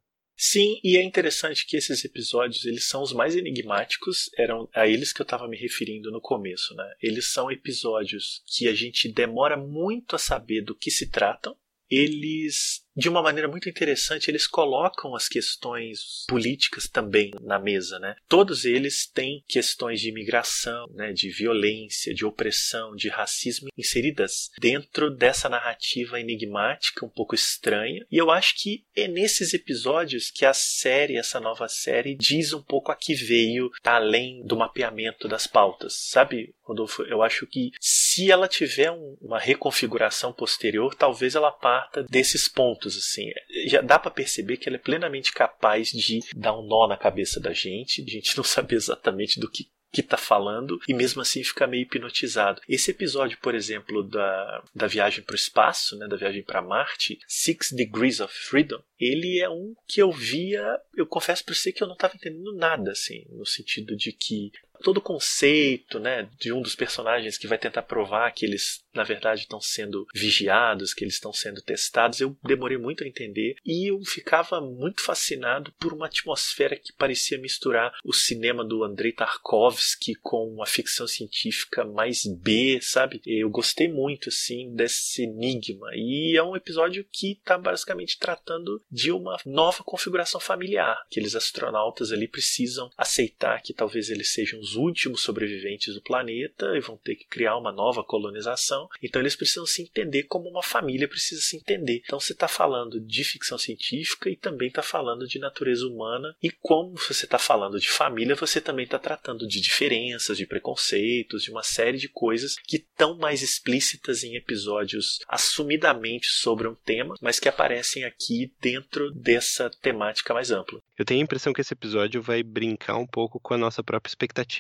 Sim, e é interessante que esses episódios eles são os mais enigmáticos, eram a eles que eu estava me referindo no começo, né? Eles são episódios que a gente demora muito a saber do que se tratam. Eles de uma maneira muito interessante, eles colocam as questões políticas também na mesa, né? Todos eles têm questões de imigração, né, de violência, de opressão, de racismo inseridas dentro dessa narrativa enigmática, um pouco estranha. E eu acho que é nesses episódios que a série, essa nova série, diz um pouco a que veio, tá além do mapeamento das pautas, sabe? Rodolfo, eu acho que se ela tiver um, uma reconfiguração posterior, talvez ela parta desses pontos assim. Já dá para perceber que ela é plenamente capaz de dar um nó na cabeça da gente, de a gente não saber exatamente do que que tá falando e mesmo assim fica meio hipnotizado. Esse episódio, por exemplo, da, da viagem para o espaço, né, da viagem para Marte, Six Degrees of Freedom, ele é um que eu via, eu confesso para você que eu não estava entendendo nada, assim, no sentido de que todo o conceito né, de um dos personagens que vai tentar provar que eles, na verdade, estão sendo vigiados, que eles estão sendo testados, eu demorei muito a entender e eu ficava muito fascinado por uma atmosfera que parecia misturar o cinema do Andrei Tarkovsky com a ficção científica mais B, sabe? Eu gostei muito, assim, desse enigma. E é um episódio que está basicamente tratando de uma nova configuração familiar. Aqueles astronautas ali precisam aceitar que talvez eles sejam os últimos sobreviventes do planeta e vão ter que criar uma nova colonização. Então eles precisam se entender como uma família precisa se entender. Então você está falando de ficção científica e também está falando de natureza humana. E como você está falando de família, você também está tratando de diferenças, de preconceitos, de uma série de coisas que estão mais explícitas em episódios assumidamente sobre um tema, mas que aparecem aqui dentro dessa temática mais ampla. Eu tenho a impressão que esse episódio vai brincar um pouco com a nossa própria expectativa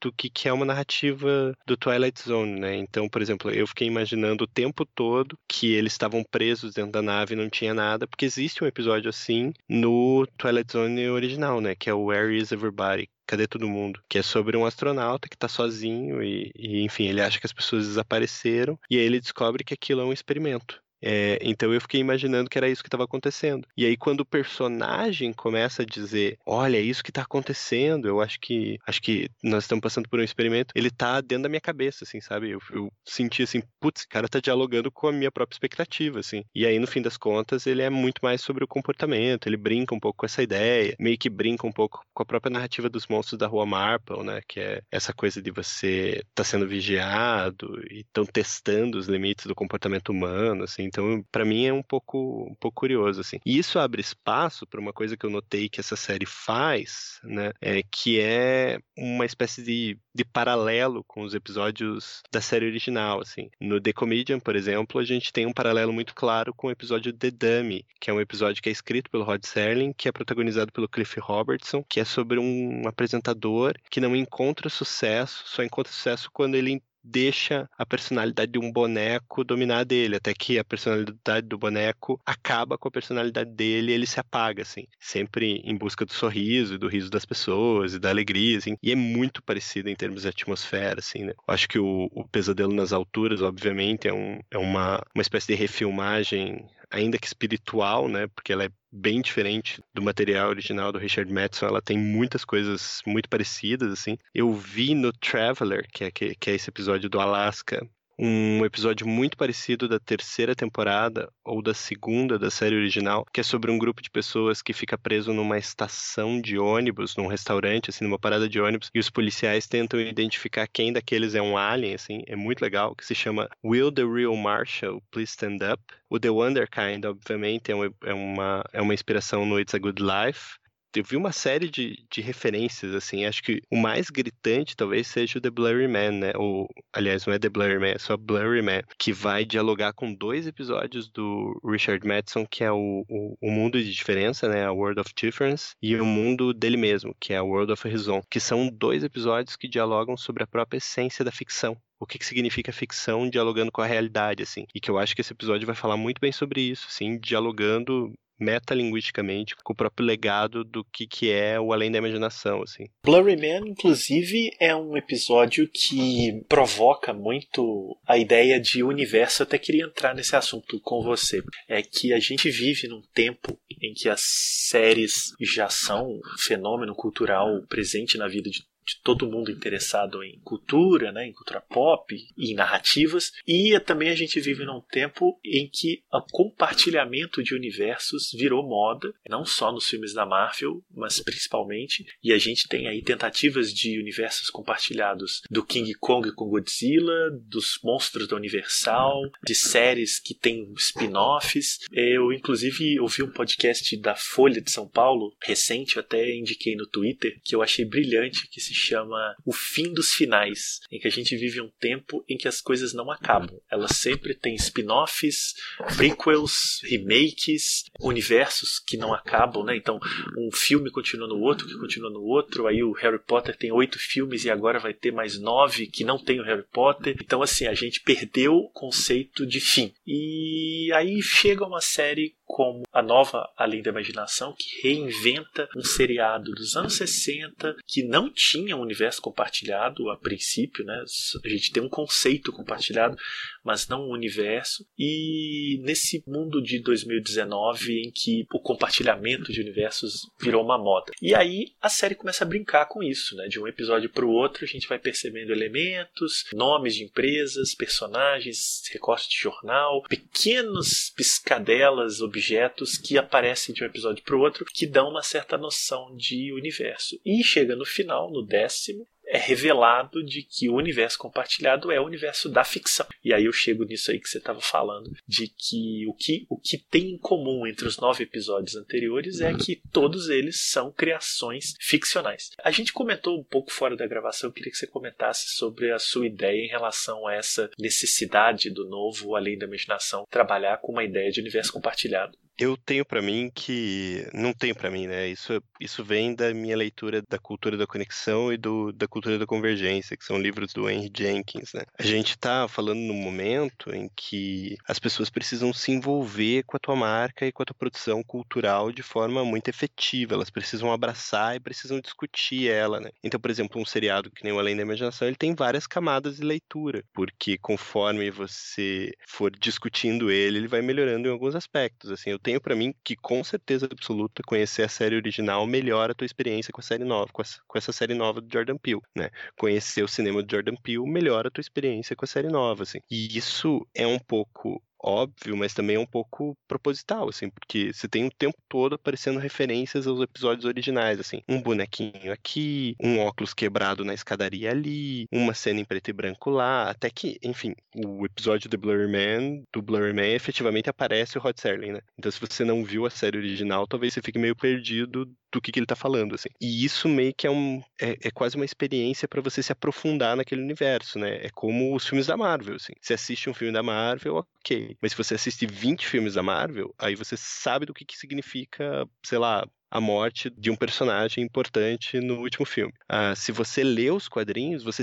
do que, que é uma narrativa do Twilight Zone, né? Então, por exemplo, eu fiquei imaginando o tempo todo que eles estavam presos dentro da nave e não tinha nada, porque existe um episódio assim no Twilight Zone original, né? Que é o Where is Everybody? Cadê todo mundo? Que é sobre um astronauta que tá sozinho e, e, enfim, ele acha que as pessoas desapareceram e aí ele descobre que aquilo é um experimento. É, então eu fiquei imaginando que era isso que estava acontecendo. E aí quando o personagem começa a dizer, olha, é isso que está acontecendo, eu acho que acho que nós estamos passando por um experimento, ele tá dentro da minha cabeça, assim, sabe? Eu, eu senti assim, putz, cara tá dialogando com a minha própria expectativa, assim. E aí no fim das contas ele é muito mais sobre o comportamento, ele brinca um pouco com essa ideia, meio que brinca um pouco com a própria narrativa dos monstros da Rua Marple, né? Que é essa coisa de você tá sendo vigiado e estão testando os limites do comportamento humano, assim. Então, para mim é um pouco, um pouco curioso, assim. E isso abre espaço para uma coisa que eu notei que essa série faz, né? É, que é uma espécie de, de paralelo com os episódios da série original, assim. No The Comedian, por exemplo, a gente tem um paralelo muito claro com o episódio The Dummy, que é um episódio que é escrito pelo Rod Serling, que é protagonizado pelo Cliff Robertson, que é sobre um apresentador que não encontra sucesso, só encontra sucesso quando ele deixa a personalidade de um boneco dominar dele, até que a personalidade do boneco acaba com a personalidade dele e ele se apaga, assim, sempre em busca do sorriso do riso das pessoas e da alegria, assim, e é muito parecido em termos de atmosfera, assim, né? Eu acho que o, o Pesadelo nas Alturas, obviamente, é, um, é uma, uma espécie de refilmagem ainda que espiritual, né? Porque ela é bem diferente do material original do Richard Madison, ela tem muitas coisas muito parecidas, assim. Eu vi no Traveler, que é, que, que é esse episódio do Alasca, um episódio muito parecido da terceira temporada ou da segunda da série original, que é sobre um grupo de pessoas que fica preso numa estação de ônibus, num restaurante, assim, numa parada de ônibus, e os policiais tentam identificar quem daqueles é um alien, assim, é muito legal, que se chama Will the Real Marshall Please Stand Up? O The Wonder Kind, obviamente, é uma, é uma, é uma inspiração no It's a Good Life, eu vi uma série de, de referências, assim, acho que o mais gritante talvez seja o The Blurry Man, né? Ou, aliás, não é The Blurry Man, é só Blurry Man, que vai dialogar com dois episódios do Richard Madison, que é o, o, o Mundo de Diferença, né? A World of Difference, e o mundo dele mesmo, que é a World of Horizon, que são dois episódios que dialogam sobre a própria essência da ficção o que, que significa ficção dialogando com a realidade, assim. E que eu acho que esse episódio vai falar muito bem sobre isso, assim, dialogando metalinguisticamente com o próprio legado do que, que é o além da imaginação, assim. Blurry Man, inclusive, é um episódio que provoca muito a ideia de universo. Eu até queria entrar nesse assunto com você. É que a gente vive num tempo em que as séries já são um fenômeno cultural presente na vida de de todo mundo interessado em cultura, né, em cultura pop e em narrativas. E também a gente vive num tempo em que o compartilhamento de universos virou moda, não só nos filmes da Marvel, mas principalmente. E a gente tem aí tentativas de universos compartilhados do King Kong com Godzilla, dos monstros da Universal, de séries que têm spin-offs. Eu, inclusive, ouvi um podcast da Folha de São Paulo recente, até indiquei no Twitter, que eu achei brilhante, que se chama O Fim dos Finais, em que a gente vive um tempo em que as coisas não acabam. Elas sempre têm spin-offs, prequels, remakes, universos que não acabam, né? Então, um filme continua no outro, que continua no outro. Aí o Harry Potter tem oito filmes e agora vai ter mais nove que não tem o Harry Potter. Então, assim, a gente perdeu o conceito de fim. E aí chega uma série como a nova Além da Imaginação, que reinventa um seriado dos anos 60 que não tinha um universo compartilhado a princípio, né? A gente tem um conceito compartilhado, mas não um universo. E nesse mundo de 2019 em que o compartilhamento de universos virou uma moda. E aí a série começa a brincar com isso, né? De um episódio para o outro a gente vai percebendo elementos, nomes de empresas, personagens, recortes de jornal, pequenos piscadelas, objetos objetos que aparecem de um episódio para o outro, que dão uma certa noção de universo. E chega no final, no décimo, é revelado de que o universo compartilhado é o universo da ficção. E aí eu chego nisso aí que você estava falando, de que o, que o que tem em comum entre os nove episódios anteriores é que todos eles são criações ficcionais. A gente comentou um pouco fora da gravação, eu queria que você comentasse sobre a sua ideia em relação a essa necessidade do novo, além da imaginação, trabalhar com uma ideia de universo compartilhado. Eu tenho para mim que não tenho para mim, né? Isso isso vem da minha leitura da cultura da conexão e do, da cultura da convergência, que são livros do Henry Jenkins, né? A gente está falando num momento em que as pessoas precisam se envolver com a tua marca e com a tua produção cultural de forma muito efetiva. Elas precisam abraçar e precisam discutir ela, né? Então, por exemplo, um seriado que nem o Além da Imaginação, ele tem várias camadas de leitura, porque conforme você for discutindo ele, ele vai melhorando em alguns aspectos. Assim, eu tenho tenho para mim que com certeza absoluta conhecer a série original melhora a tua experiência com a série nova, com, com essa série nova do Jordan Peele, né? Conhecer o cinema do Jordan Peele melhora a tua experiência com a série nova, assim. E isso é um pouco óbvio, mas também é um pouco proposital, assim, porque você tem o tempo todo aparecendo referências aos episódios originais, assim, um bonequinho aqui, um óculos quebrado na escadaria ali, uma cena em preto e branco lá, até que, enfim, o episódio do Blurry Man, do Blurry Man, efetivamente aparece o Rod Serling, né? Então, se você não viu a série original, talvez você fique meio perdido do que, que ele tá falando, assim. E isso meio que é um é, é quase uma experiência para você se aprofundar naquele universo, né? É como os filmes da Marvel, assim. Você assiste um filme da Marvel, ok. Mas se você assiste 20 filmes da Marvel, aí você sabe do que, que significa, sei lá, a morte de um personagem importante no último filme. Ah, se você lê os quadrinhos, você,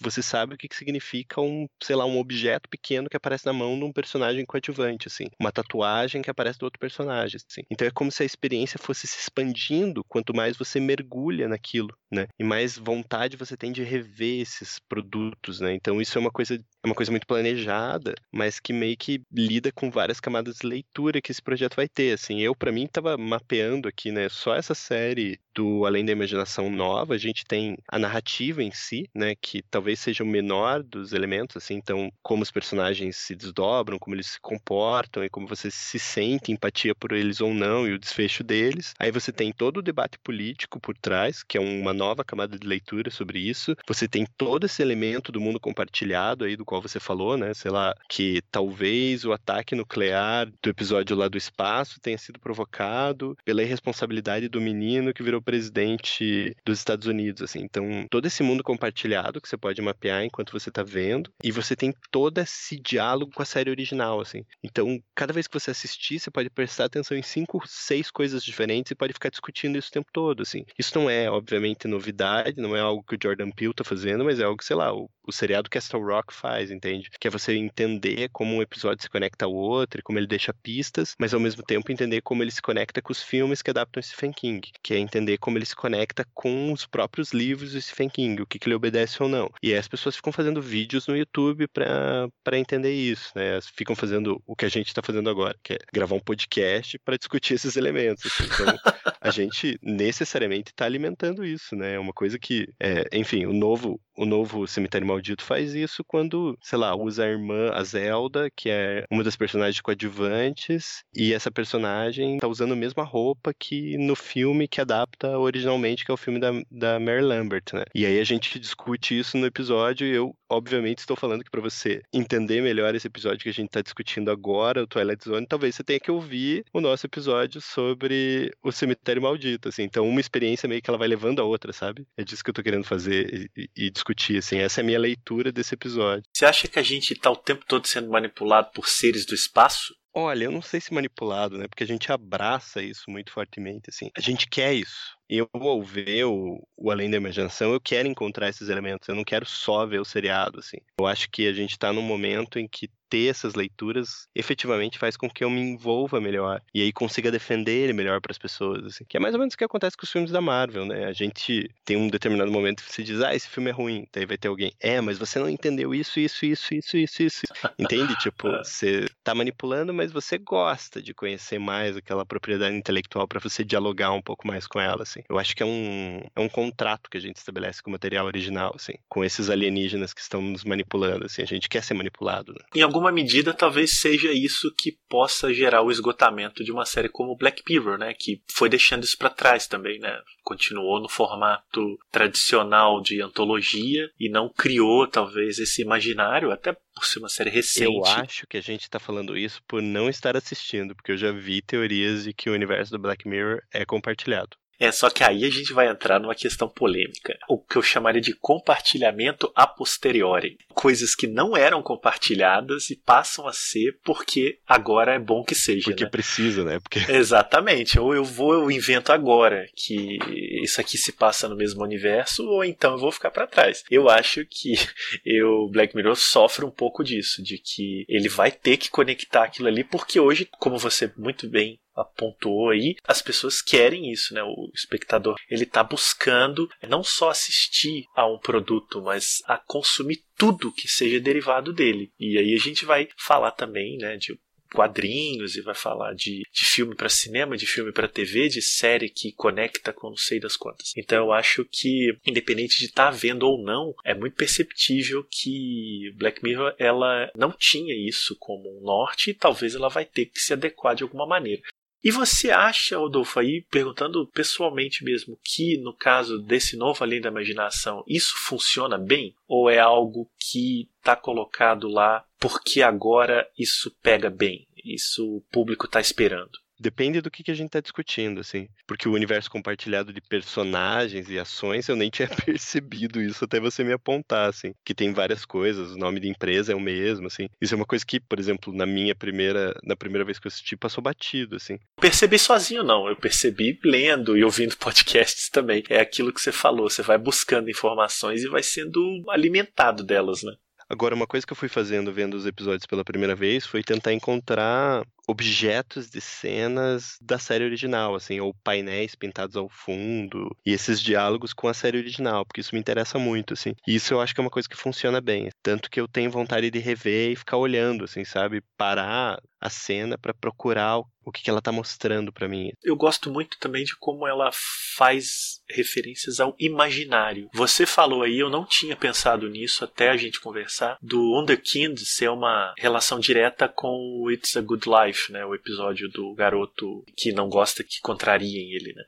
você sabe o que, que significa um, sei lá, um objeto pequeno que aparece na mão de um personagem coadjuvante, assim. Uma tatuagem que aparece do outro personagem, assim. Então é como se a experiência fosse se expandindo quanto mais você mergulha naquilo, né? E mais vontade você tem de rever esses produtos, né? Então isso é uma coisa é uma coisa muito planejada, mas que meio que lida com várias camadas de leitura que esse projeto vai ter, assim. Eu para mim estava mapeando aqui, né, só essa série do Além da Imaginação nova, a gente tem a narrativa em si, né, que talvez seja o menor dos elementos, assim, então como os personagens se desdobram, como eles se comportam e como você se sente empatia por eles ou não e o desfecho deles. Aí você tem todo o debate político por trás, que é uma nova camada de leitura sobre isso. Você tem todo esse elemento do mundo compartilhado aí do qual você falou, né, sei lá, que talvez o ataque nuclear do episódio lá do espaço tenha sido provocado pela irresponsabilidade do menino que virou presidente dos Estados Unidos, assim. Então, todo esse mundo compartilhado que você pode mapear enquanto você está vendo, e você tem todo esse diálogo com a série original, assim. Então, cada vez que você assistir, você pode prestar atenção em cinco, seis coisas diferentes e pode ficar discutindo isso o tempo todo, assim. Isso não é, obviamente, novidade, não é algo que o Jordan Peele está fazendo, mas é algo, sei lá, o, o seriado Castle Rock faz, entende? Que é você entender como um episódio se conecta ao outro como ele deixa pistas, mas ao mesmo tempo entender como ele se conecta com os filmes que adaptam Stephen King, que é entender como ele se conecta com os próprios livros do Stephen King, o que, que ele obedece ou não. E aí as pessoas ficam fazendo vídeos no YouTube para entender isso, né? Ficam fazendo o que a gente está fazendo agora, que é gravar um podcast para discutir esses elementos. Assim. Então, a gente necessariamente está alimentando isso, né? É uma coisa que, é, enfim, o novo o novo Cemitério Maldito faz isso quando, sei lá, usa a irmã, a Zelda, que é uma das personagens coadjuvantes, e essa personagem tá usando a mesma roupa que no filme que adapta originalmente, que é o filme da, da Mary Lambert, né? E aí a gente discute isso no episódio, e eu, obviamente, estou falando que para você entender melhor esse episódio que a gente tá discutindo agora, o Twilight Zone, talvez você tenha que ouvir o nosso episódio sobre o Cemitério Maldito, assim. Então, uma experiência meio que ela vai levando a outra, sabe? É disso que eu tô querendo fazer e, e discutir, assim. Essa é a minha leitura desse episódio. Você acha que a gente tá o tempo todo sendo manipulado por seres do espaço? Olha, eu não sei se manipulado, né? Porque a gente abraça isso muito fortemente, assim. A gente quer isso. Eu, ao ver o, o Além da Imaginação, eu quero encontrar esses elementos. Eu não quero só ver o seriado, assim. Eu acho que a gente tá num momento em que ter essas leituras efetivamente faz com que eu me envolva melhor e aí consiga defender ele melhor para as pessoas, assim. Que é mais ou menos o que acontece com os filmes da Marvel, né? A gente tem um determinado momento que se diz, ah, esse filme é ruim, daí vai ter alguém, é, mas você não entendeu isso, isso, isso, isso, isso, isso. Entende? tipo, é. você tá manipulando, mas você gosta de conhecer mais aquela propriedade intelectual para você dialogar um pouco mais com ela, assim. Eu acho que é um, é um contrato que a gente estabelece com o material original, assim, com esses alienígenas que estão nos manipulando, assim. A gente quer ser manipulado, né? Em algum alguma medida, talvez seja isso que possa gerar o esgotamento de uma série como Black Mirror, né? Que foi deixando isso para trás também, né? Continuou no formato tradicional de antologia e não criou, talvez, esse imaginário, até por ser uma série recente. Eu acho que a gente tá falando isso por não estar assistindo, porque eu já vi teorias de que o universo do Black Mirror é compartilhado. É, só que aí a gente vai entrar numa questão polêmica, o que eu chamaria de compartilhamento a posteriori. Coisas que não eram compartilhadas e passam a ser porque agora é bom que seja. Porque né? precisa, né? Porque... Exatamente. Ou eu vou, eu invento agora que isso aqui se passa no mesmo universo, ou então eu vou ficar para trás. Eu acho que o Black Mirror sofre um pouco disso, de que ele vai ter que conectar aquilo ali, porque hoje, como você muito bem apontou aí, as pessoas querem isso, né? O espectador ele está buscando não só assistir a um produto, mas a consumir tudo que seja derivado dele. E aí a gente vai falar também, né, de quadrinhos e vai falar de, de filme para cinema, de filme para TV, de série que conecta com não sei das quantas. Então eu acho que, independente de estar tá vendo ou não, é muito perceptível que Black Mirror ela não tinha isso como um norte e talvez ela vai ter que se adequar de alguma maneira. E você acha, Rodolfo, aí perguntando pessoalmente mesmo, que no caso desse novo Além da Imaginação, isso funciona bem? Ou é algo que está colocado lá porque agora isso pega bem? Isso o público está esperando? Depende do que, que a gente tá discutindo, assim. Porque o universo compartilhado de personagens e ações, eu nem tinha percebido isso até você me apontar, assim. Que tem várias coisas, o nome de empresa é o mesmo, assim. Isso é uma coisa que, por exemplo, na minha primeira, na primeira vez que eu assisti, passou batido, assim. Percebi sozinho, não. Eu percebi lendo e ouvindo podcasts também. É aquilo que você falou, você vai buscando informações e vai sendo alimentado delas, né? Agora, uma coisa que eu fui fazendo vendo os episódios pela primeira vez foi tentar encontrar objetos de cenas da série original, assim, ou painéis pintados ao fundo, e esses diálogos com a série original, porque isso me interessa muito, assim. E isso eu acho que é uma coisa que funciona bem, tanto que eu tenho vontade de rever e ficar olhando, assim, sabe? Parar a cena para procurar o que, que ela tá mostrando para mim. Eu gosto muito também de como ela faz referências ao imaginário. Você falou aí, eu não tinha pensado nisso até a gente conversar, do Underkind ser uma relação direta com o It's a Good Life, né? O episódio do garoto que não gosta que contrariem ele, né?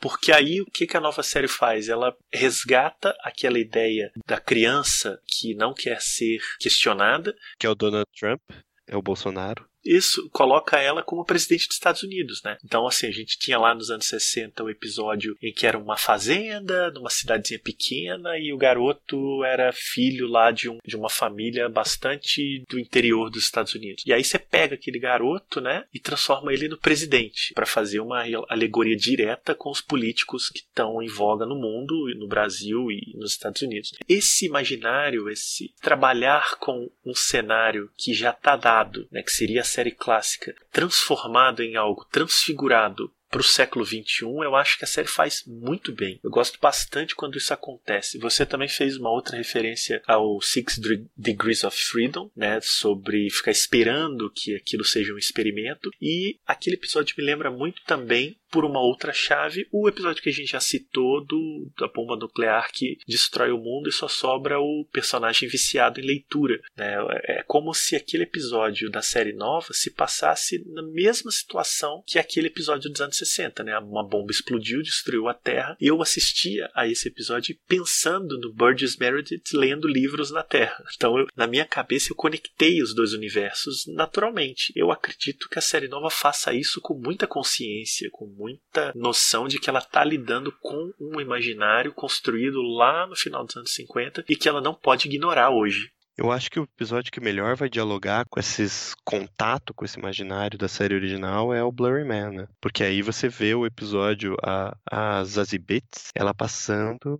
Porque aí o que, que a nova série faz? Ela resgata aquela ideia da criança que não quer ser questionada. Que é o Donald Trump, é o Bolsonaro isso coloca ela como presidente dos Estados Unidos, né? Então, assim, a gente tinha lá nos anos 60 o episódio em que era uma fazenda, numa cidadezinha pequena, e o garoto era filho lá de, um, de uma família bastante do interior dos Estados Unidos. E aí você pega aquele garoto, né, e transforma ele no presidente, para fazer uma alegoria direta com os políticos que estão em voga no mundo, no Brasil e nos Estados Unidos. Esse imaginário, esse trabalhar com um cenário que já está dado, né, que seria série clássica transformado em algo transfigurado para o século XXI, eu acho que a série faz muito bem. Eu gosto bastante quando isso acontece. Você também fez uma outra referência ao Six Degrees of Freedom, né, sobre ficar esperando que aquilo seja um experimento. E aquele episódio me lembra muito também por uma outra chave, o episódio que a gente já citou do, da bomba nuclear que destrói o mundo e só sobra o personagem viciado em leitura. Né? É como se aquele episódio da série nova se passasse na mesma situação que aquele episódio dos anos 60. Né? Uma bomba explodiu, destruiu a Terra, e eu assistia a esse episódio pensando no Burgess Meredith lendo livros na Terra. Então, eu, na minha cabeça, eu conectei os dois universos naturalmente. Eu acredito que a série nova faça isso com muita consciência, com muita noção de que ela está lidando com um imaginário construído lá no final dos anos 50 e que ela não pode ignorar hoje. Eu acho que o episódio que melhor vai dialogar com esses contato com esse imaginário da série original é o Blurry Man, né? Porque aí você vê o episódio a, a Zazie Beetz, ela passando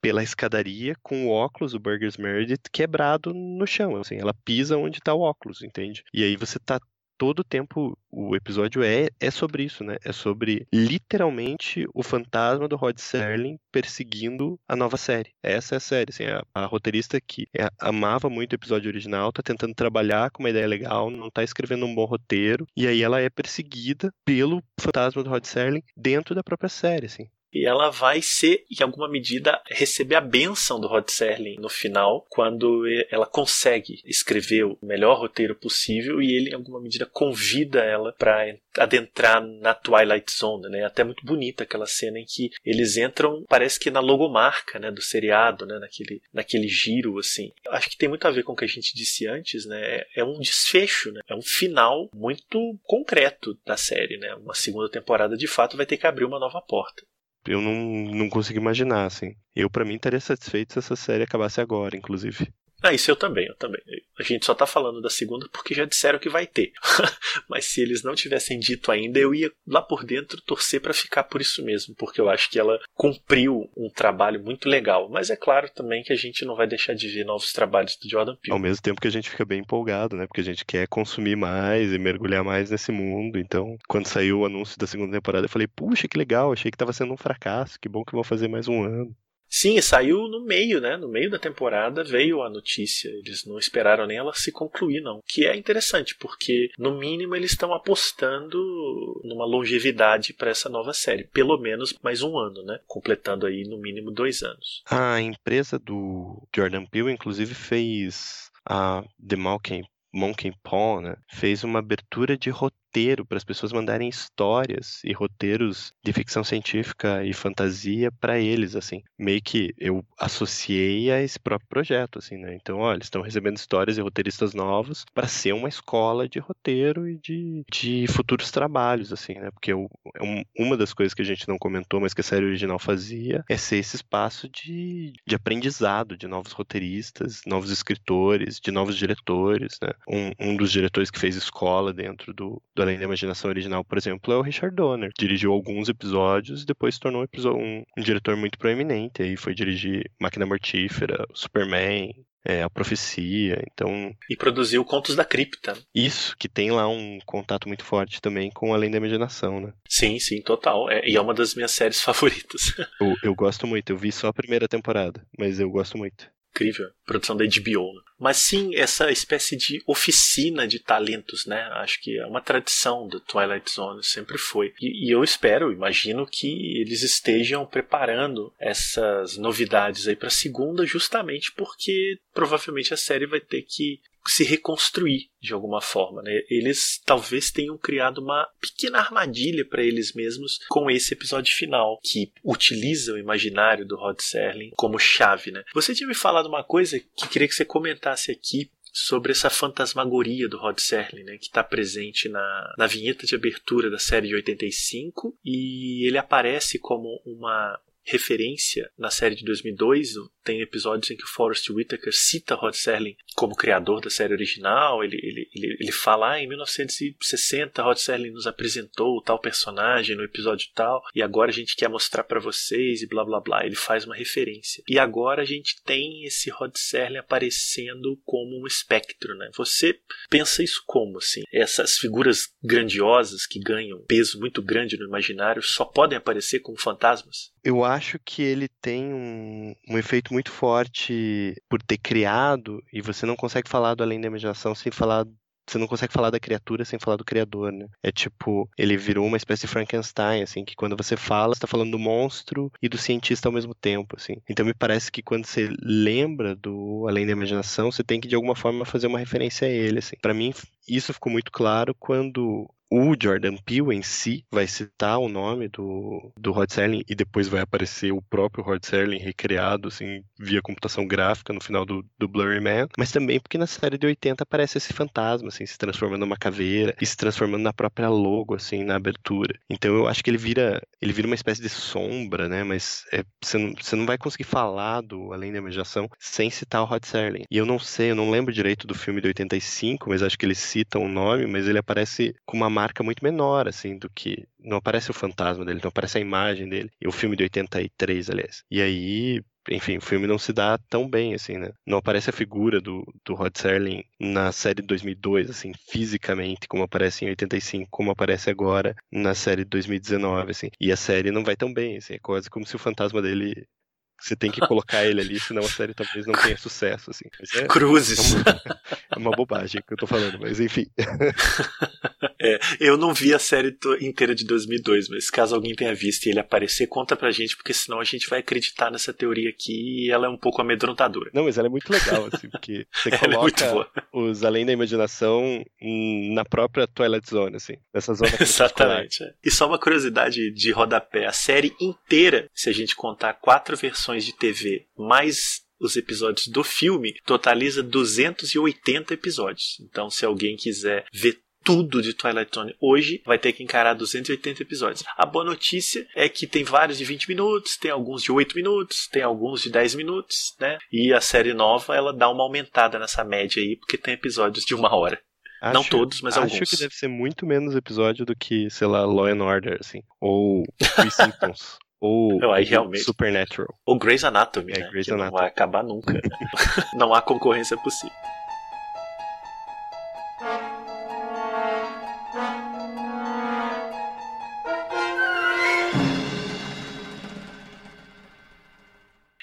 pela escadaria com o óculos do Burgers Meredith quebrado no chão, assim, ela pisa onde está o óculos, entende? E aí você tá todo o tempo o episódio é, é sobre isso, né? É sobre literalmente o fantasma do Rod Serling perseguindo a nova série. Essa é a série, assim, a, a roteirista que é, amava muito o episódio original, tá tentando trabalhar com uma ideia legal, não tá escrevendo um bom roteiro, e aí ela é perseguida pelo fantasma do Rod Serling dentro da própria série, assim e ela vai ser, em alguma medida, receber a benção do Rod Serling no final, quando ela consegue escrever o melhor roteiro possível e ele, em alguma medida, convida ela para adentrar na Twilight Zone, né? Até muito bonita aquela cena em que eles entram, parece que na logomarca, né, do seriado, né, naquele, naquele giro, assim. Acho que tem muito a ver com o que a gente disse antes, né? É, é um desfecho, né? É um final muito concreto da série, né? Uma segunda temporada, de fato, vai ter que abrir uma nova porta eu não, não consigo imaginar, assim. Eu, para mim, estaria satisfeito se essa série acabasse agora, inclusive. Ah, isso eu também, eu também. A gente só tá falando da segunda porque já disseram que vai ter. Mas se eles não tivessem dito ainda, eu ia lá por dentro torcer para ficar por isso mesmo, porque eu acho que ela cumpriu um trabalho muito legal. Mas é claro também que a gente não vai deixar de ver novos trabalhos do Jordan Peele. Ao mesmo tempo que a gente fica bem empolgado, né? Porque a gente quer consumir mais e mergulhar mais nesse mundo. Então, quando saiu o anúncio da segunda temporada, eu falei, puxa, que legal, achei que tava sendo um fracasso, que bom que vão fazer mais um ano. Sim, saiu no meio, né? No meio da temporada veio a notícia. Eles não esperaram nem ela se concluir, não. Que é interessante, porque no mínimo eles estão apostando numa longevidade para essa nova série. Pelo menos mais um ano, né? Completando aí no mínimo dois anos. A empresa do Jordan Peele, inclusive, fez a The Monkey, Monkey Paw, né? Fez uma abertura de roteiro roteiro, para as pessoas mandarem histórias e roteiros de ficção científica e fantasia para eles, assim. Meio que eu associei a esse próprio projeto, assim, né? Então, olha, estão recebendo histórias e roteiristas novos para ser uma escola de roteiro e de, de futuros trabalhos, assim, né? Porque eu, é uma das coisas que a gente não comentou, mas que a série original fazia, é ser esse espaço de, de aprendizado de novos roteiristas, novos escritores, de novos diretores, né? Um, um dos diretores que fez escola dentro do, do Além da Imaginação original, por exemplo, é o Richard Donner. Dirigiu alguns episódios e depois se tornou um, um, um diretor muito proeminente. Aí foi dirigir Máquina Mortífera, Superman, é, a profecia, então... E produziu Contos da Cripta. Isso, que tem lá um contato muito forte também com Além da Imaginação, né? Sim, sim, total. É, e é uma das minhas séries favoritas. eu, eu gosto muito, eu vi só a primeira temporada, mas eu gosto muito incrível, produção da HBO. Né? Mas sim, essa espécie de oficina de talentos, né? Acho que é uma tradição do Twilight Zone, sempre foi. E, e eu espero, imagino que eles estejam preparando essas novidades aí para segunda, justamente porque provavelmente a série vai ter que se reconstruir de alguma forma. Né? Eles talvez tenham criado uma pequena armadilha para eles mesmos com esse episódio final, que utiliza o imaginário do Rod Serling como chave. Né? Você tinha me falado uma coisa que queria que você comentasse aqui sobre essa fantasmagoria do Rod Serling, né, que está presente na, na vinheta de abertura da série de 85 e ele aparece como uma referência na série de 2002. Tem episódios em que o Forrest Whitaker cita Rod Serling como criador da série original. Ele, ele, ele, ele fala: ah, em 1960 Rod Serling nos apresentou tal personagem no episódio tal, e agora a gente quer mostrar para vocês e blá blá blá. Ele faz uma referência. E agora a gente tem esse Rod Serling aparecendo como um espectro, né? Você pensa isso como assim? Essas figuras grandiosas que ganham peso muito grande no imaginário só podem aparecer como fantasmas? Eu acho que ele tem um, um efeito muito forte por ter criado, e você não consegue falar do além da imaginação sem falar você não consegue falar da criatura sem falar do criador, né? É tipo, ele virou uma espécie de Frankenstein, assim, que quando você fala, você tá falando do monstro e do cientista ao mesmo tempo, assim. Então me parece que quando você lembra do Além da Imaginação, você tem que de alguma forma fazer uma referência a ele, assim. Para mim, isso ficou muito claro quando o Jordan Peele em si vai citar o nome do, do Rod Serling e depois vai aparecer o próprio Rod Serling recriado, assim, via computação gráfica no final do, do Blurry Man, mas também porque na série de 80 aparece esse fantasma, assim, se transformando numa caveira e se transformando na própria logo, assim, na abertura. Então eu acho que ele vira, ele vira uma espécie de sombra, né, mas é, você, não, você não vai conseguir falar do Além da Imaginação sem citar o Rod Serling. E eu não sei, eu não lembro direito do filme de 85, mas acho que eles citam o nome, mas ele aparece com uma marca muito menor, assim, do que. Não aparece o fantasma dele, não aparece a imagem dele. E o filme de 83, aliás. E aí, enfim, o filme não se dá tão bem, assim, né? Não aparece a figura do, do Rod Serling na série de 2002, assim, fisicamente, como aparece em 85, como aparece agora na série de 2019, assim. E a série não vai tão bem, assim, é quase como se o fantasma dele você tem que colocar ele ali, senão a série talvez não tenha sucesso, assim. É, Cruzes. É uma, é uma, bobagem que eu tô falando, mas enfim. É, eu não vi a série inteira de 2002, mas caso alguém tenha visto e ele aparecer, conta pra gente, porque senão a gente vai acreditar nessa teoria aqui e ela é um pouco amedrontadora. Não, mas ela é muito legal, assim, porque você é coloca é os Além da Imaginação na própria Twilight Zone, assim, nessa zona Exatamente. É. E só uma curiosidade de rodapé, a série inteira, se a gente contar quatro versões de TV, mais os episódios do filme, totaliza 280 episódios. Então, se alguém quiser ver tudo de Twilight Zone hoje, vai ter que encarar 280 episódios. A boa notícia é que tem vários de 20 minutos, tem alguns de 8 minutos, tem alguns de 10 minutos, né? E a série nova, ela dá uma aumentada nessa média aí, porque tem episódios de uma hora. Acho, não todos, mas acho alguns. Acho que deve ser muito menos episódio do que, sei lá, Law and Order, assim. Ou Three Symptoms. Ou não, aí, realmente. Supernatural. Ou Grey's Anatomy, é, né? Grey's Anatomy. não vai acabar nunca. Né? não há concorrência possível.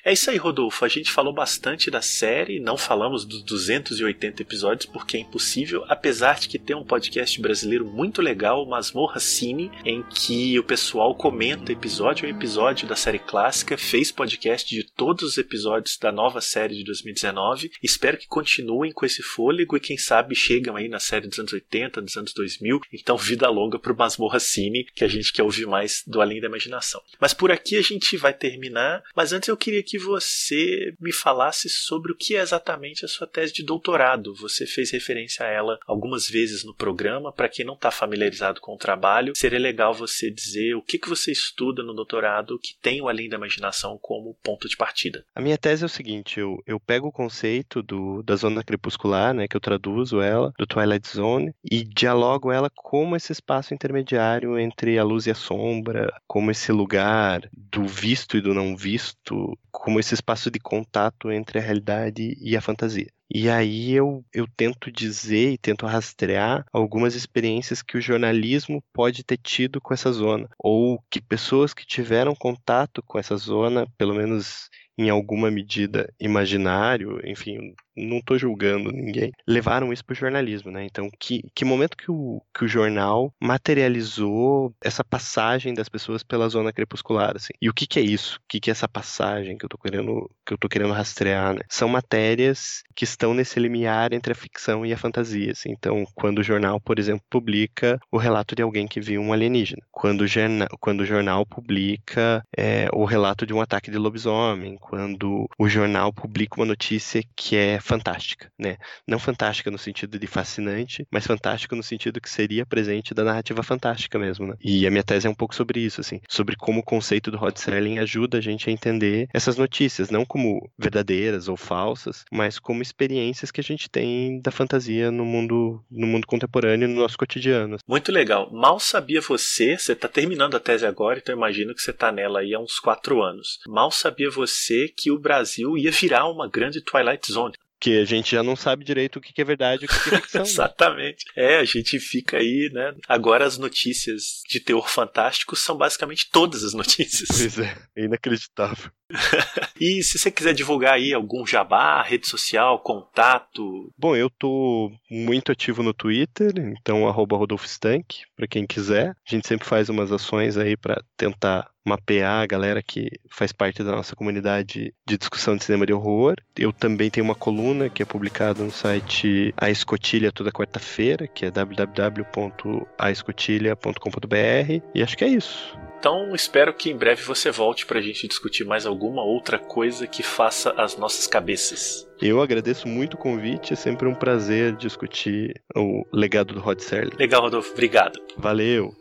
É isso aí, Rodolfo. A gente falou bastante da série, não falamos dos 280 episódios porque é impossível, apesar de que tem um podcast brasileiro muito legal, Masmorra Cine, em que o pessoal comenta episódio a episódio da série clássica, fez podcast de todos os episódios da nova série de 2019. Espero que continuem com esse fôlego e quem sabe chegam aí na série dos anos 80, dos anos 2000. Então, vida longa pro Masmorra Cine, que a gente quer ouvir mais do Além da Imaginação. Mas por aqui a gente vai terminar, mas antes eu queria que você me falasse sobre o que é exatamente a sua tese de doutorado. Você fez referência a ela algumas vezes no programa. Para quem não está familiarizado com o trabalho, seria legal você dizer o que, que você estuda no doutorado que tem o Além da Imaginação como ponto de partida. A minha tese é o seguinte: eu, eu pego o conceito do, da zona crepuscular, né, que eu traduzo ela, do Twilight Zone, e dialogo ela como esse espaço intermediário entre a luz e a sombra, como esse lugar do visto e do não visto, como esse espaço de contato entre a realidade e a fantasia. E aí eu, eu tento dizer e tento rastrear algumas experiências que o jornalismo pode ter tido com essa zona, ou que pessoas que tiveram contato com essa zona, pelo menos em alguma medida imaginário, enfim, não estou julgando ninguém, levaram isso para o jornalismo, né? Então, que, que momento que o, que o jornal materializou essa passagem das pessoas pela zona crepuscular, assim? E o que, que é isso? O que, que é essa passagem que eu estou querendo que eu tô querendo rastrear, né? São matérias que estão nesse limiar entre a ficção e a fantasia, assim. Então, quando o jornal, por exemplo, publica o relato de alguém que viu um alienígena, quando o, jornal, quando o jornal publica é, o relato de um ataque de lobisomem, quando o jornal publica uma notícia que é fantástica, né? Não fantástica no sentido de fascinante, mas fantástica no sentido que seria presente da narrativa fantástica mesmo, né? E a minha tese é um pouco sobre isso, assim, sobre como o conceito do Rod Serling ajuda a gente a entender essas notícias, não como verdadeiras ou falsas, mas como experiências que a gente tem da fantasia no mundo, no mundo contemporâneo, no nosso cotidiano. Muito legal. Mal sabia você, você está terminando a tese agora, então imagino que você está nela aí há uns quatro anos. Mal sabia você que o Brasil ia virar uma grande Twilight Zone que a gente já não sabe direito o que é verdade e o que é ficção. Né? Exatamente. É, a gente fica aí, né? Agora as notícias de teor fantástico são basicamente todas as notícias. Pois é, é inacreditável. e se você quiser divulgar aí algum jabá, rede social, contato. Bom, eu tô muito ativo no Twitter, então arroba Rodolfo Stank, para quem quiser. A gente sempre faz umas ações aí para tentar mapear a galera que faz parte da nossa comunidade de discussão de cinema de horror. Eu também tenho uma coluna que é publicada no site A Escotilha toda quarta-feira, que é www.aescotilha.com.br. E acho que é isso. Então espero que em breve você volte para a gente discutir mais alguma outra coisa que faça as nossas cabeças. Eu agradeço muito o convite, é sempre um prazer discutir o legado do Rod Serling. Legal, Rodolfo, obrigado. Valeu.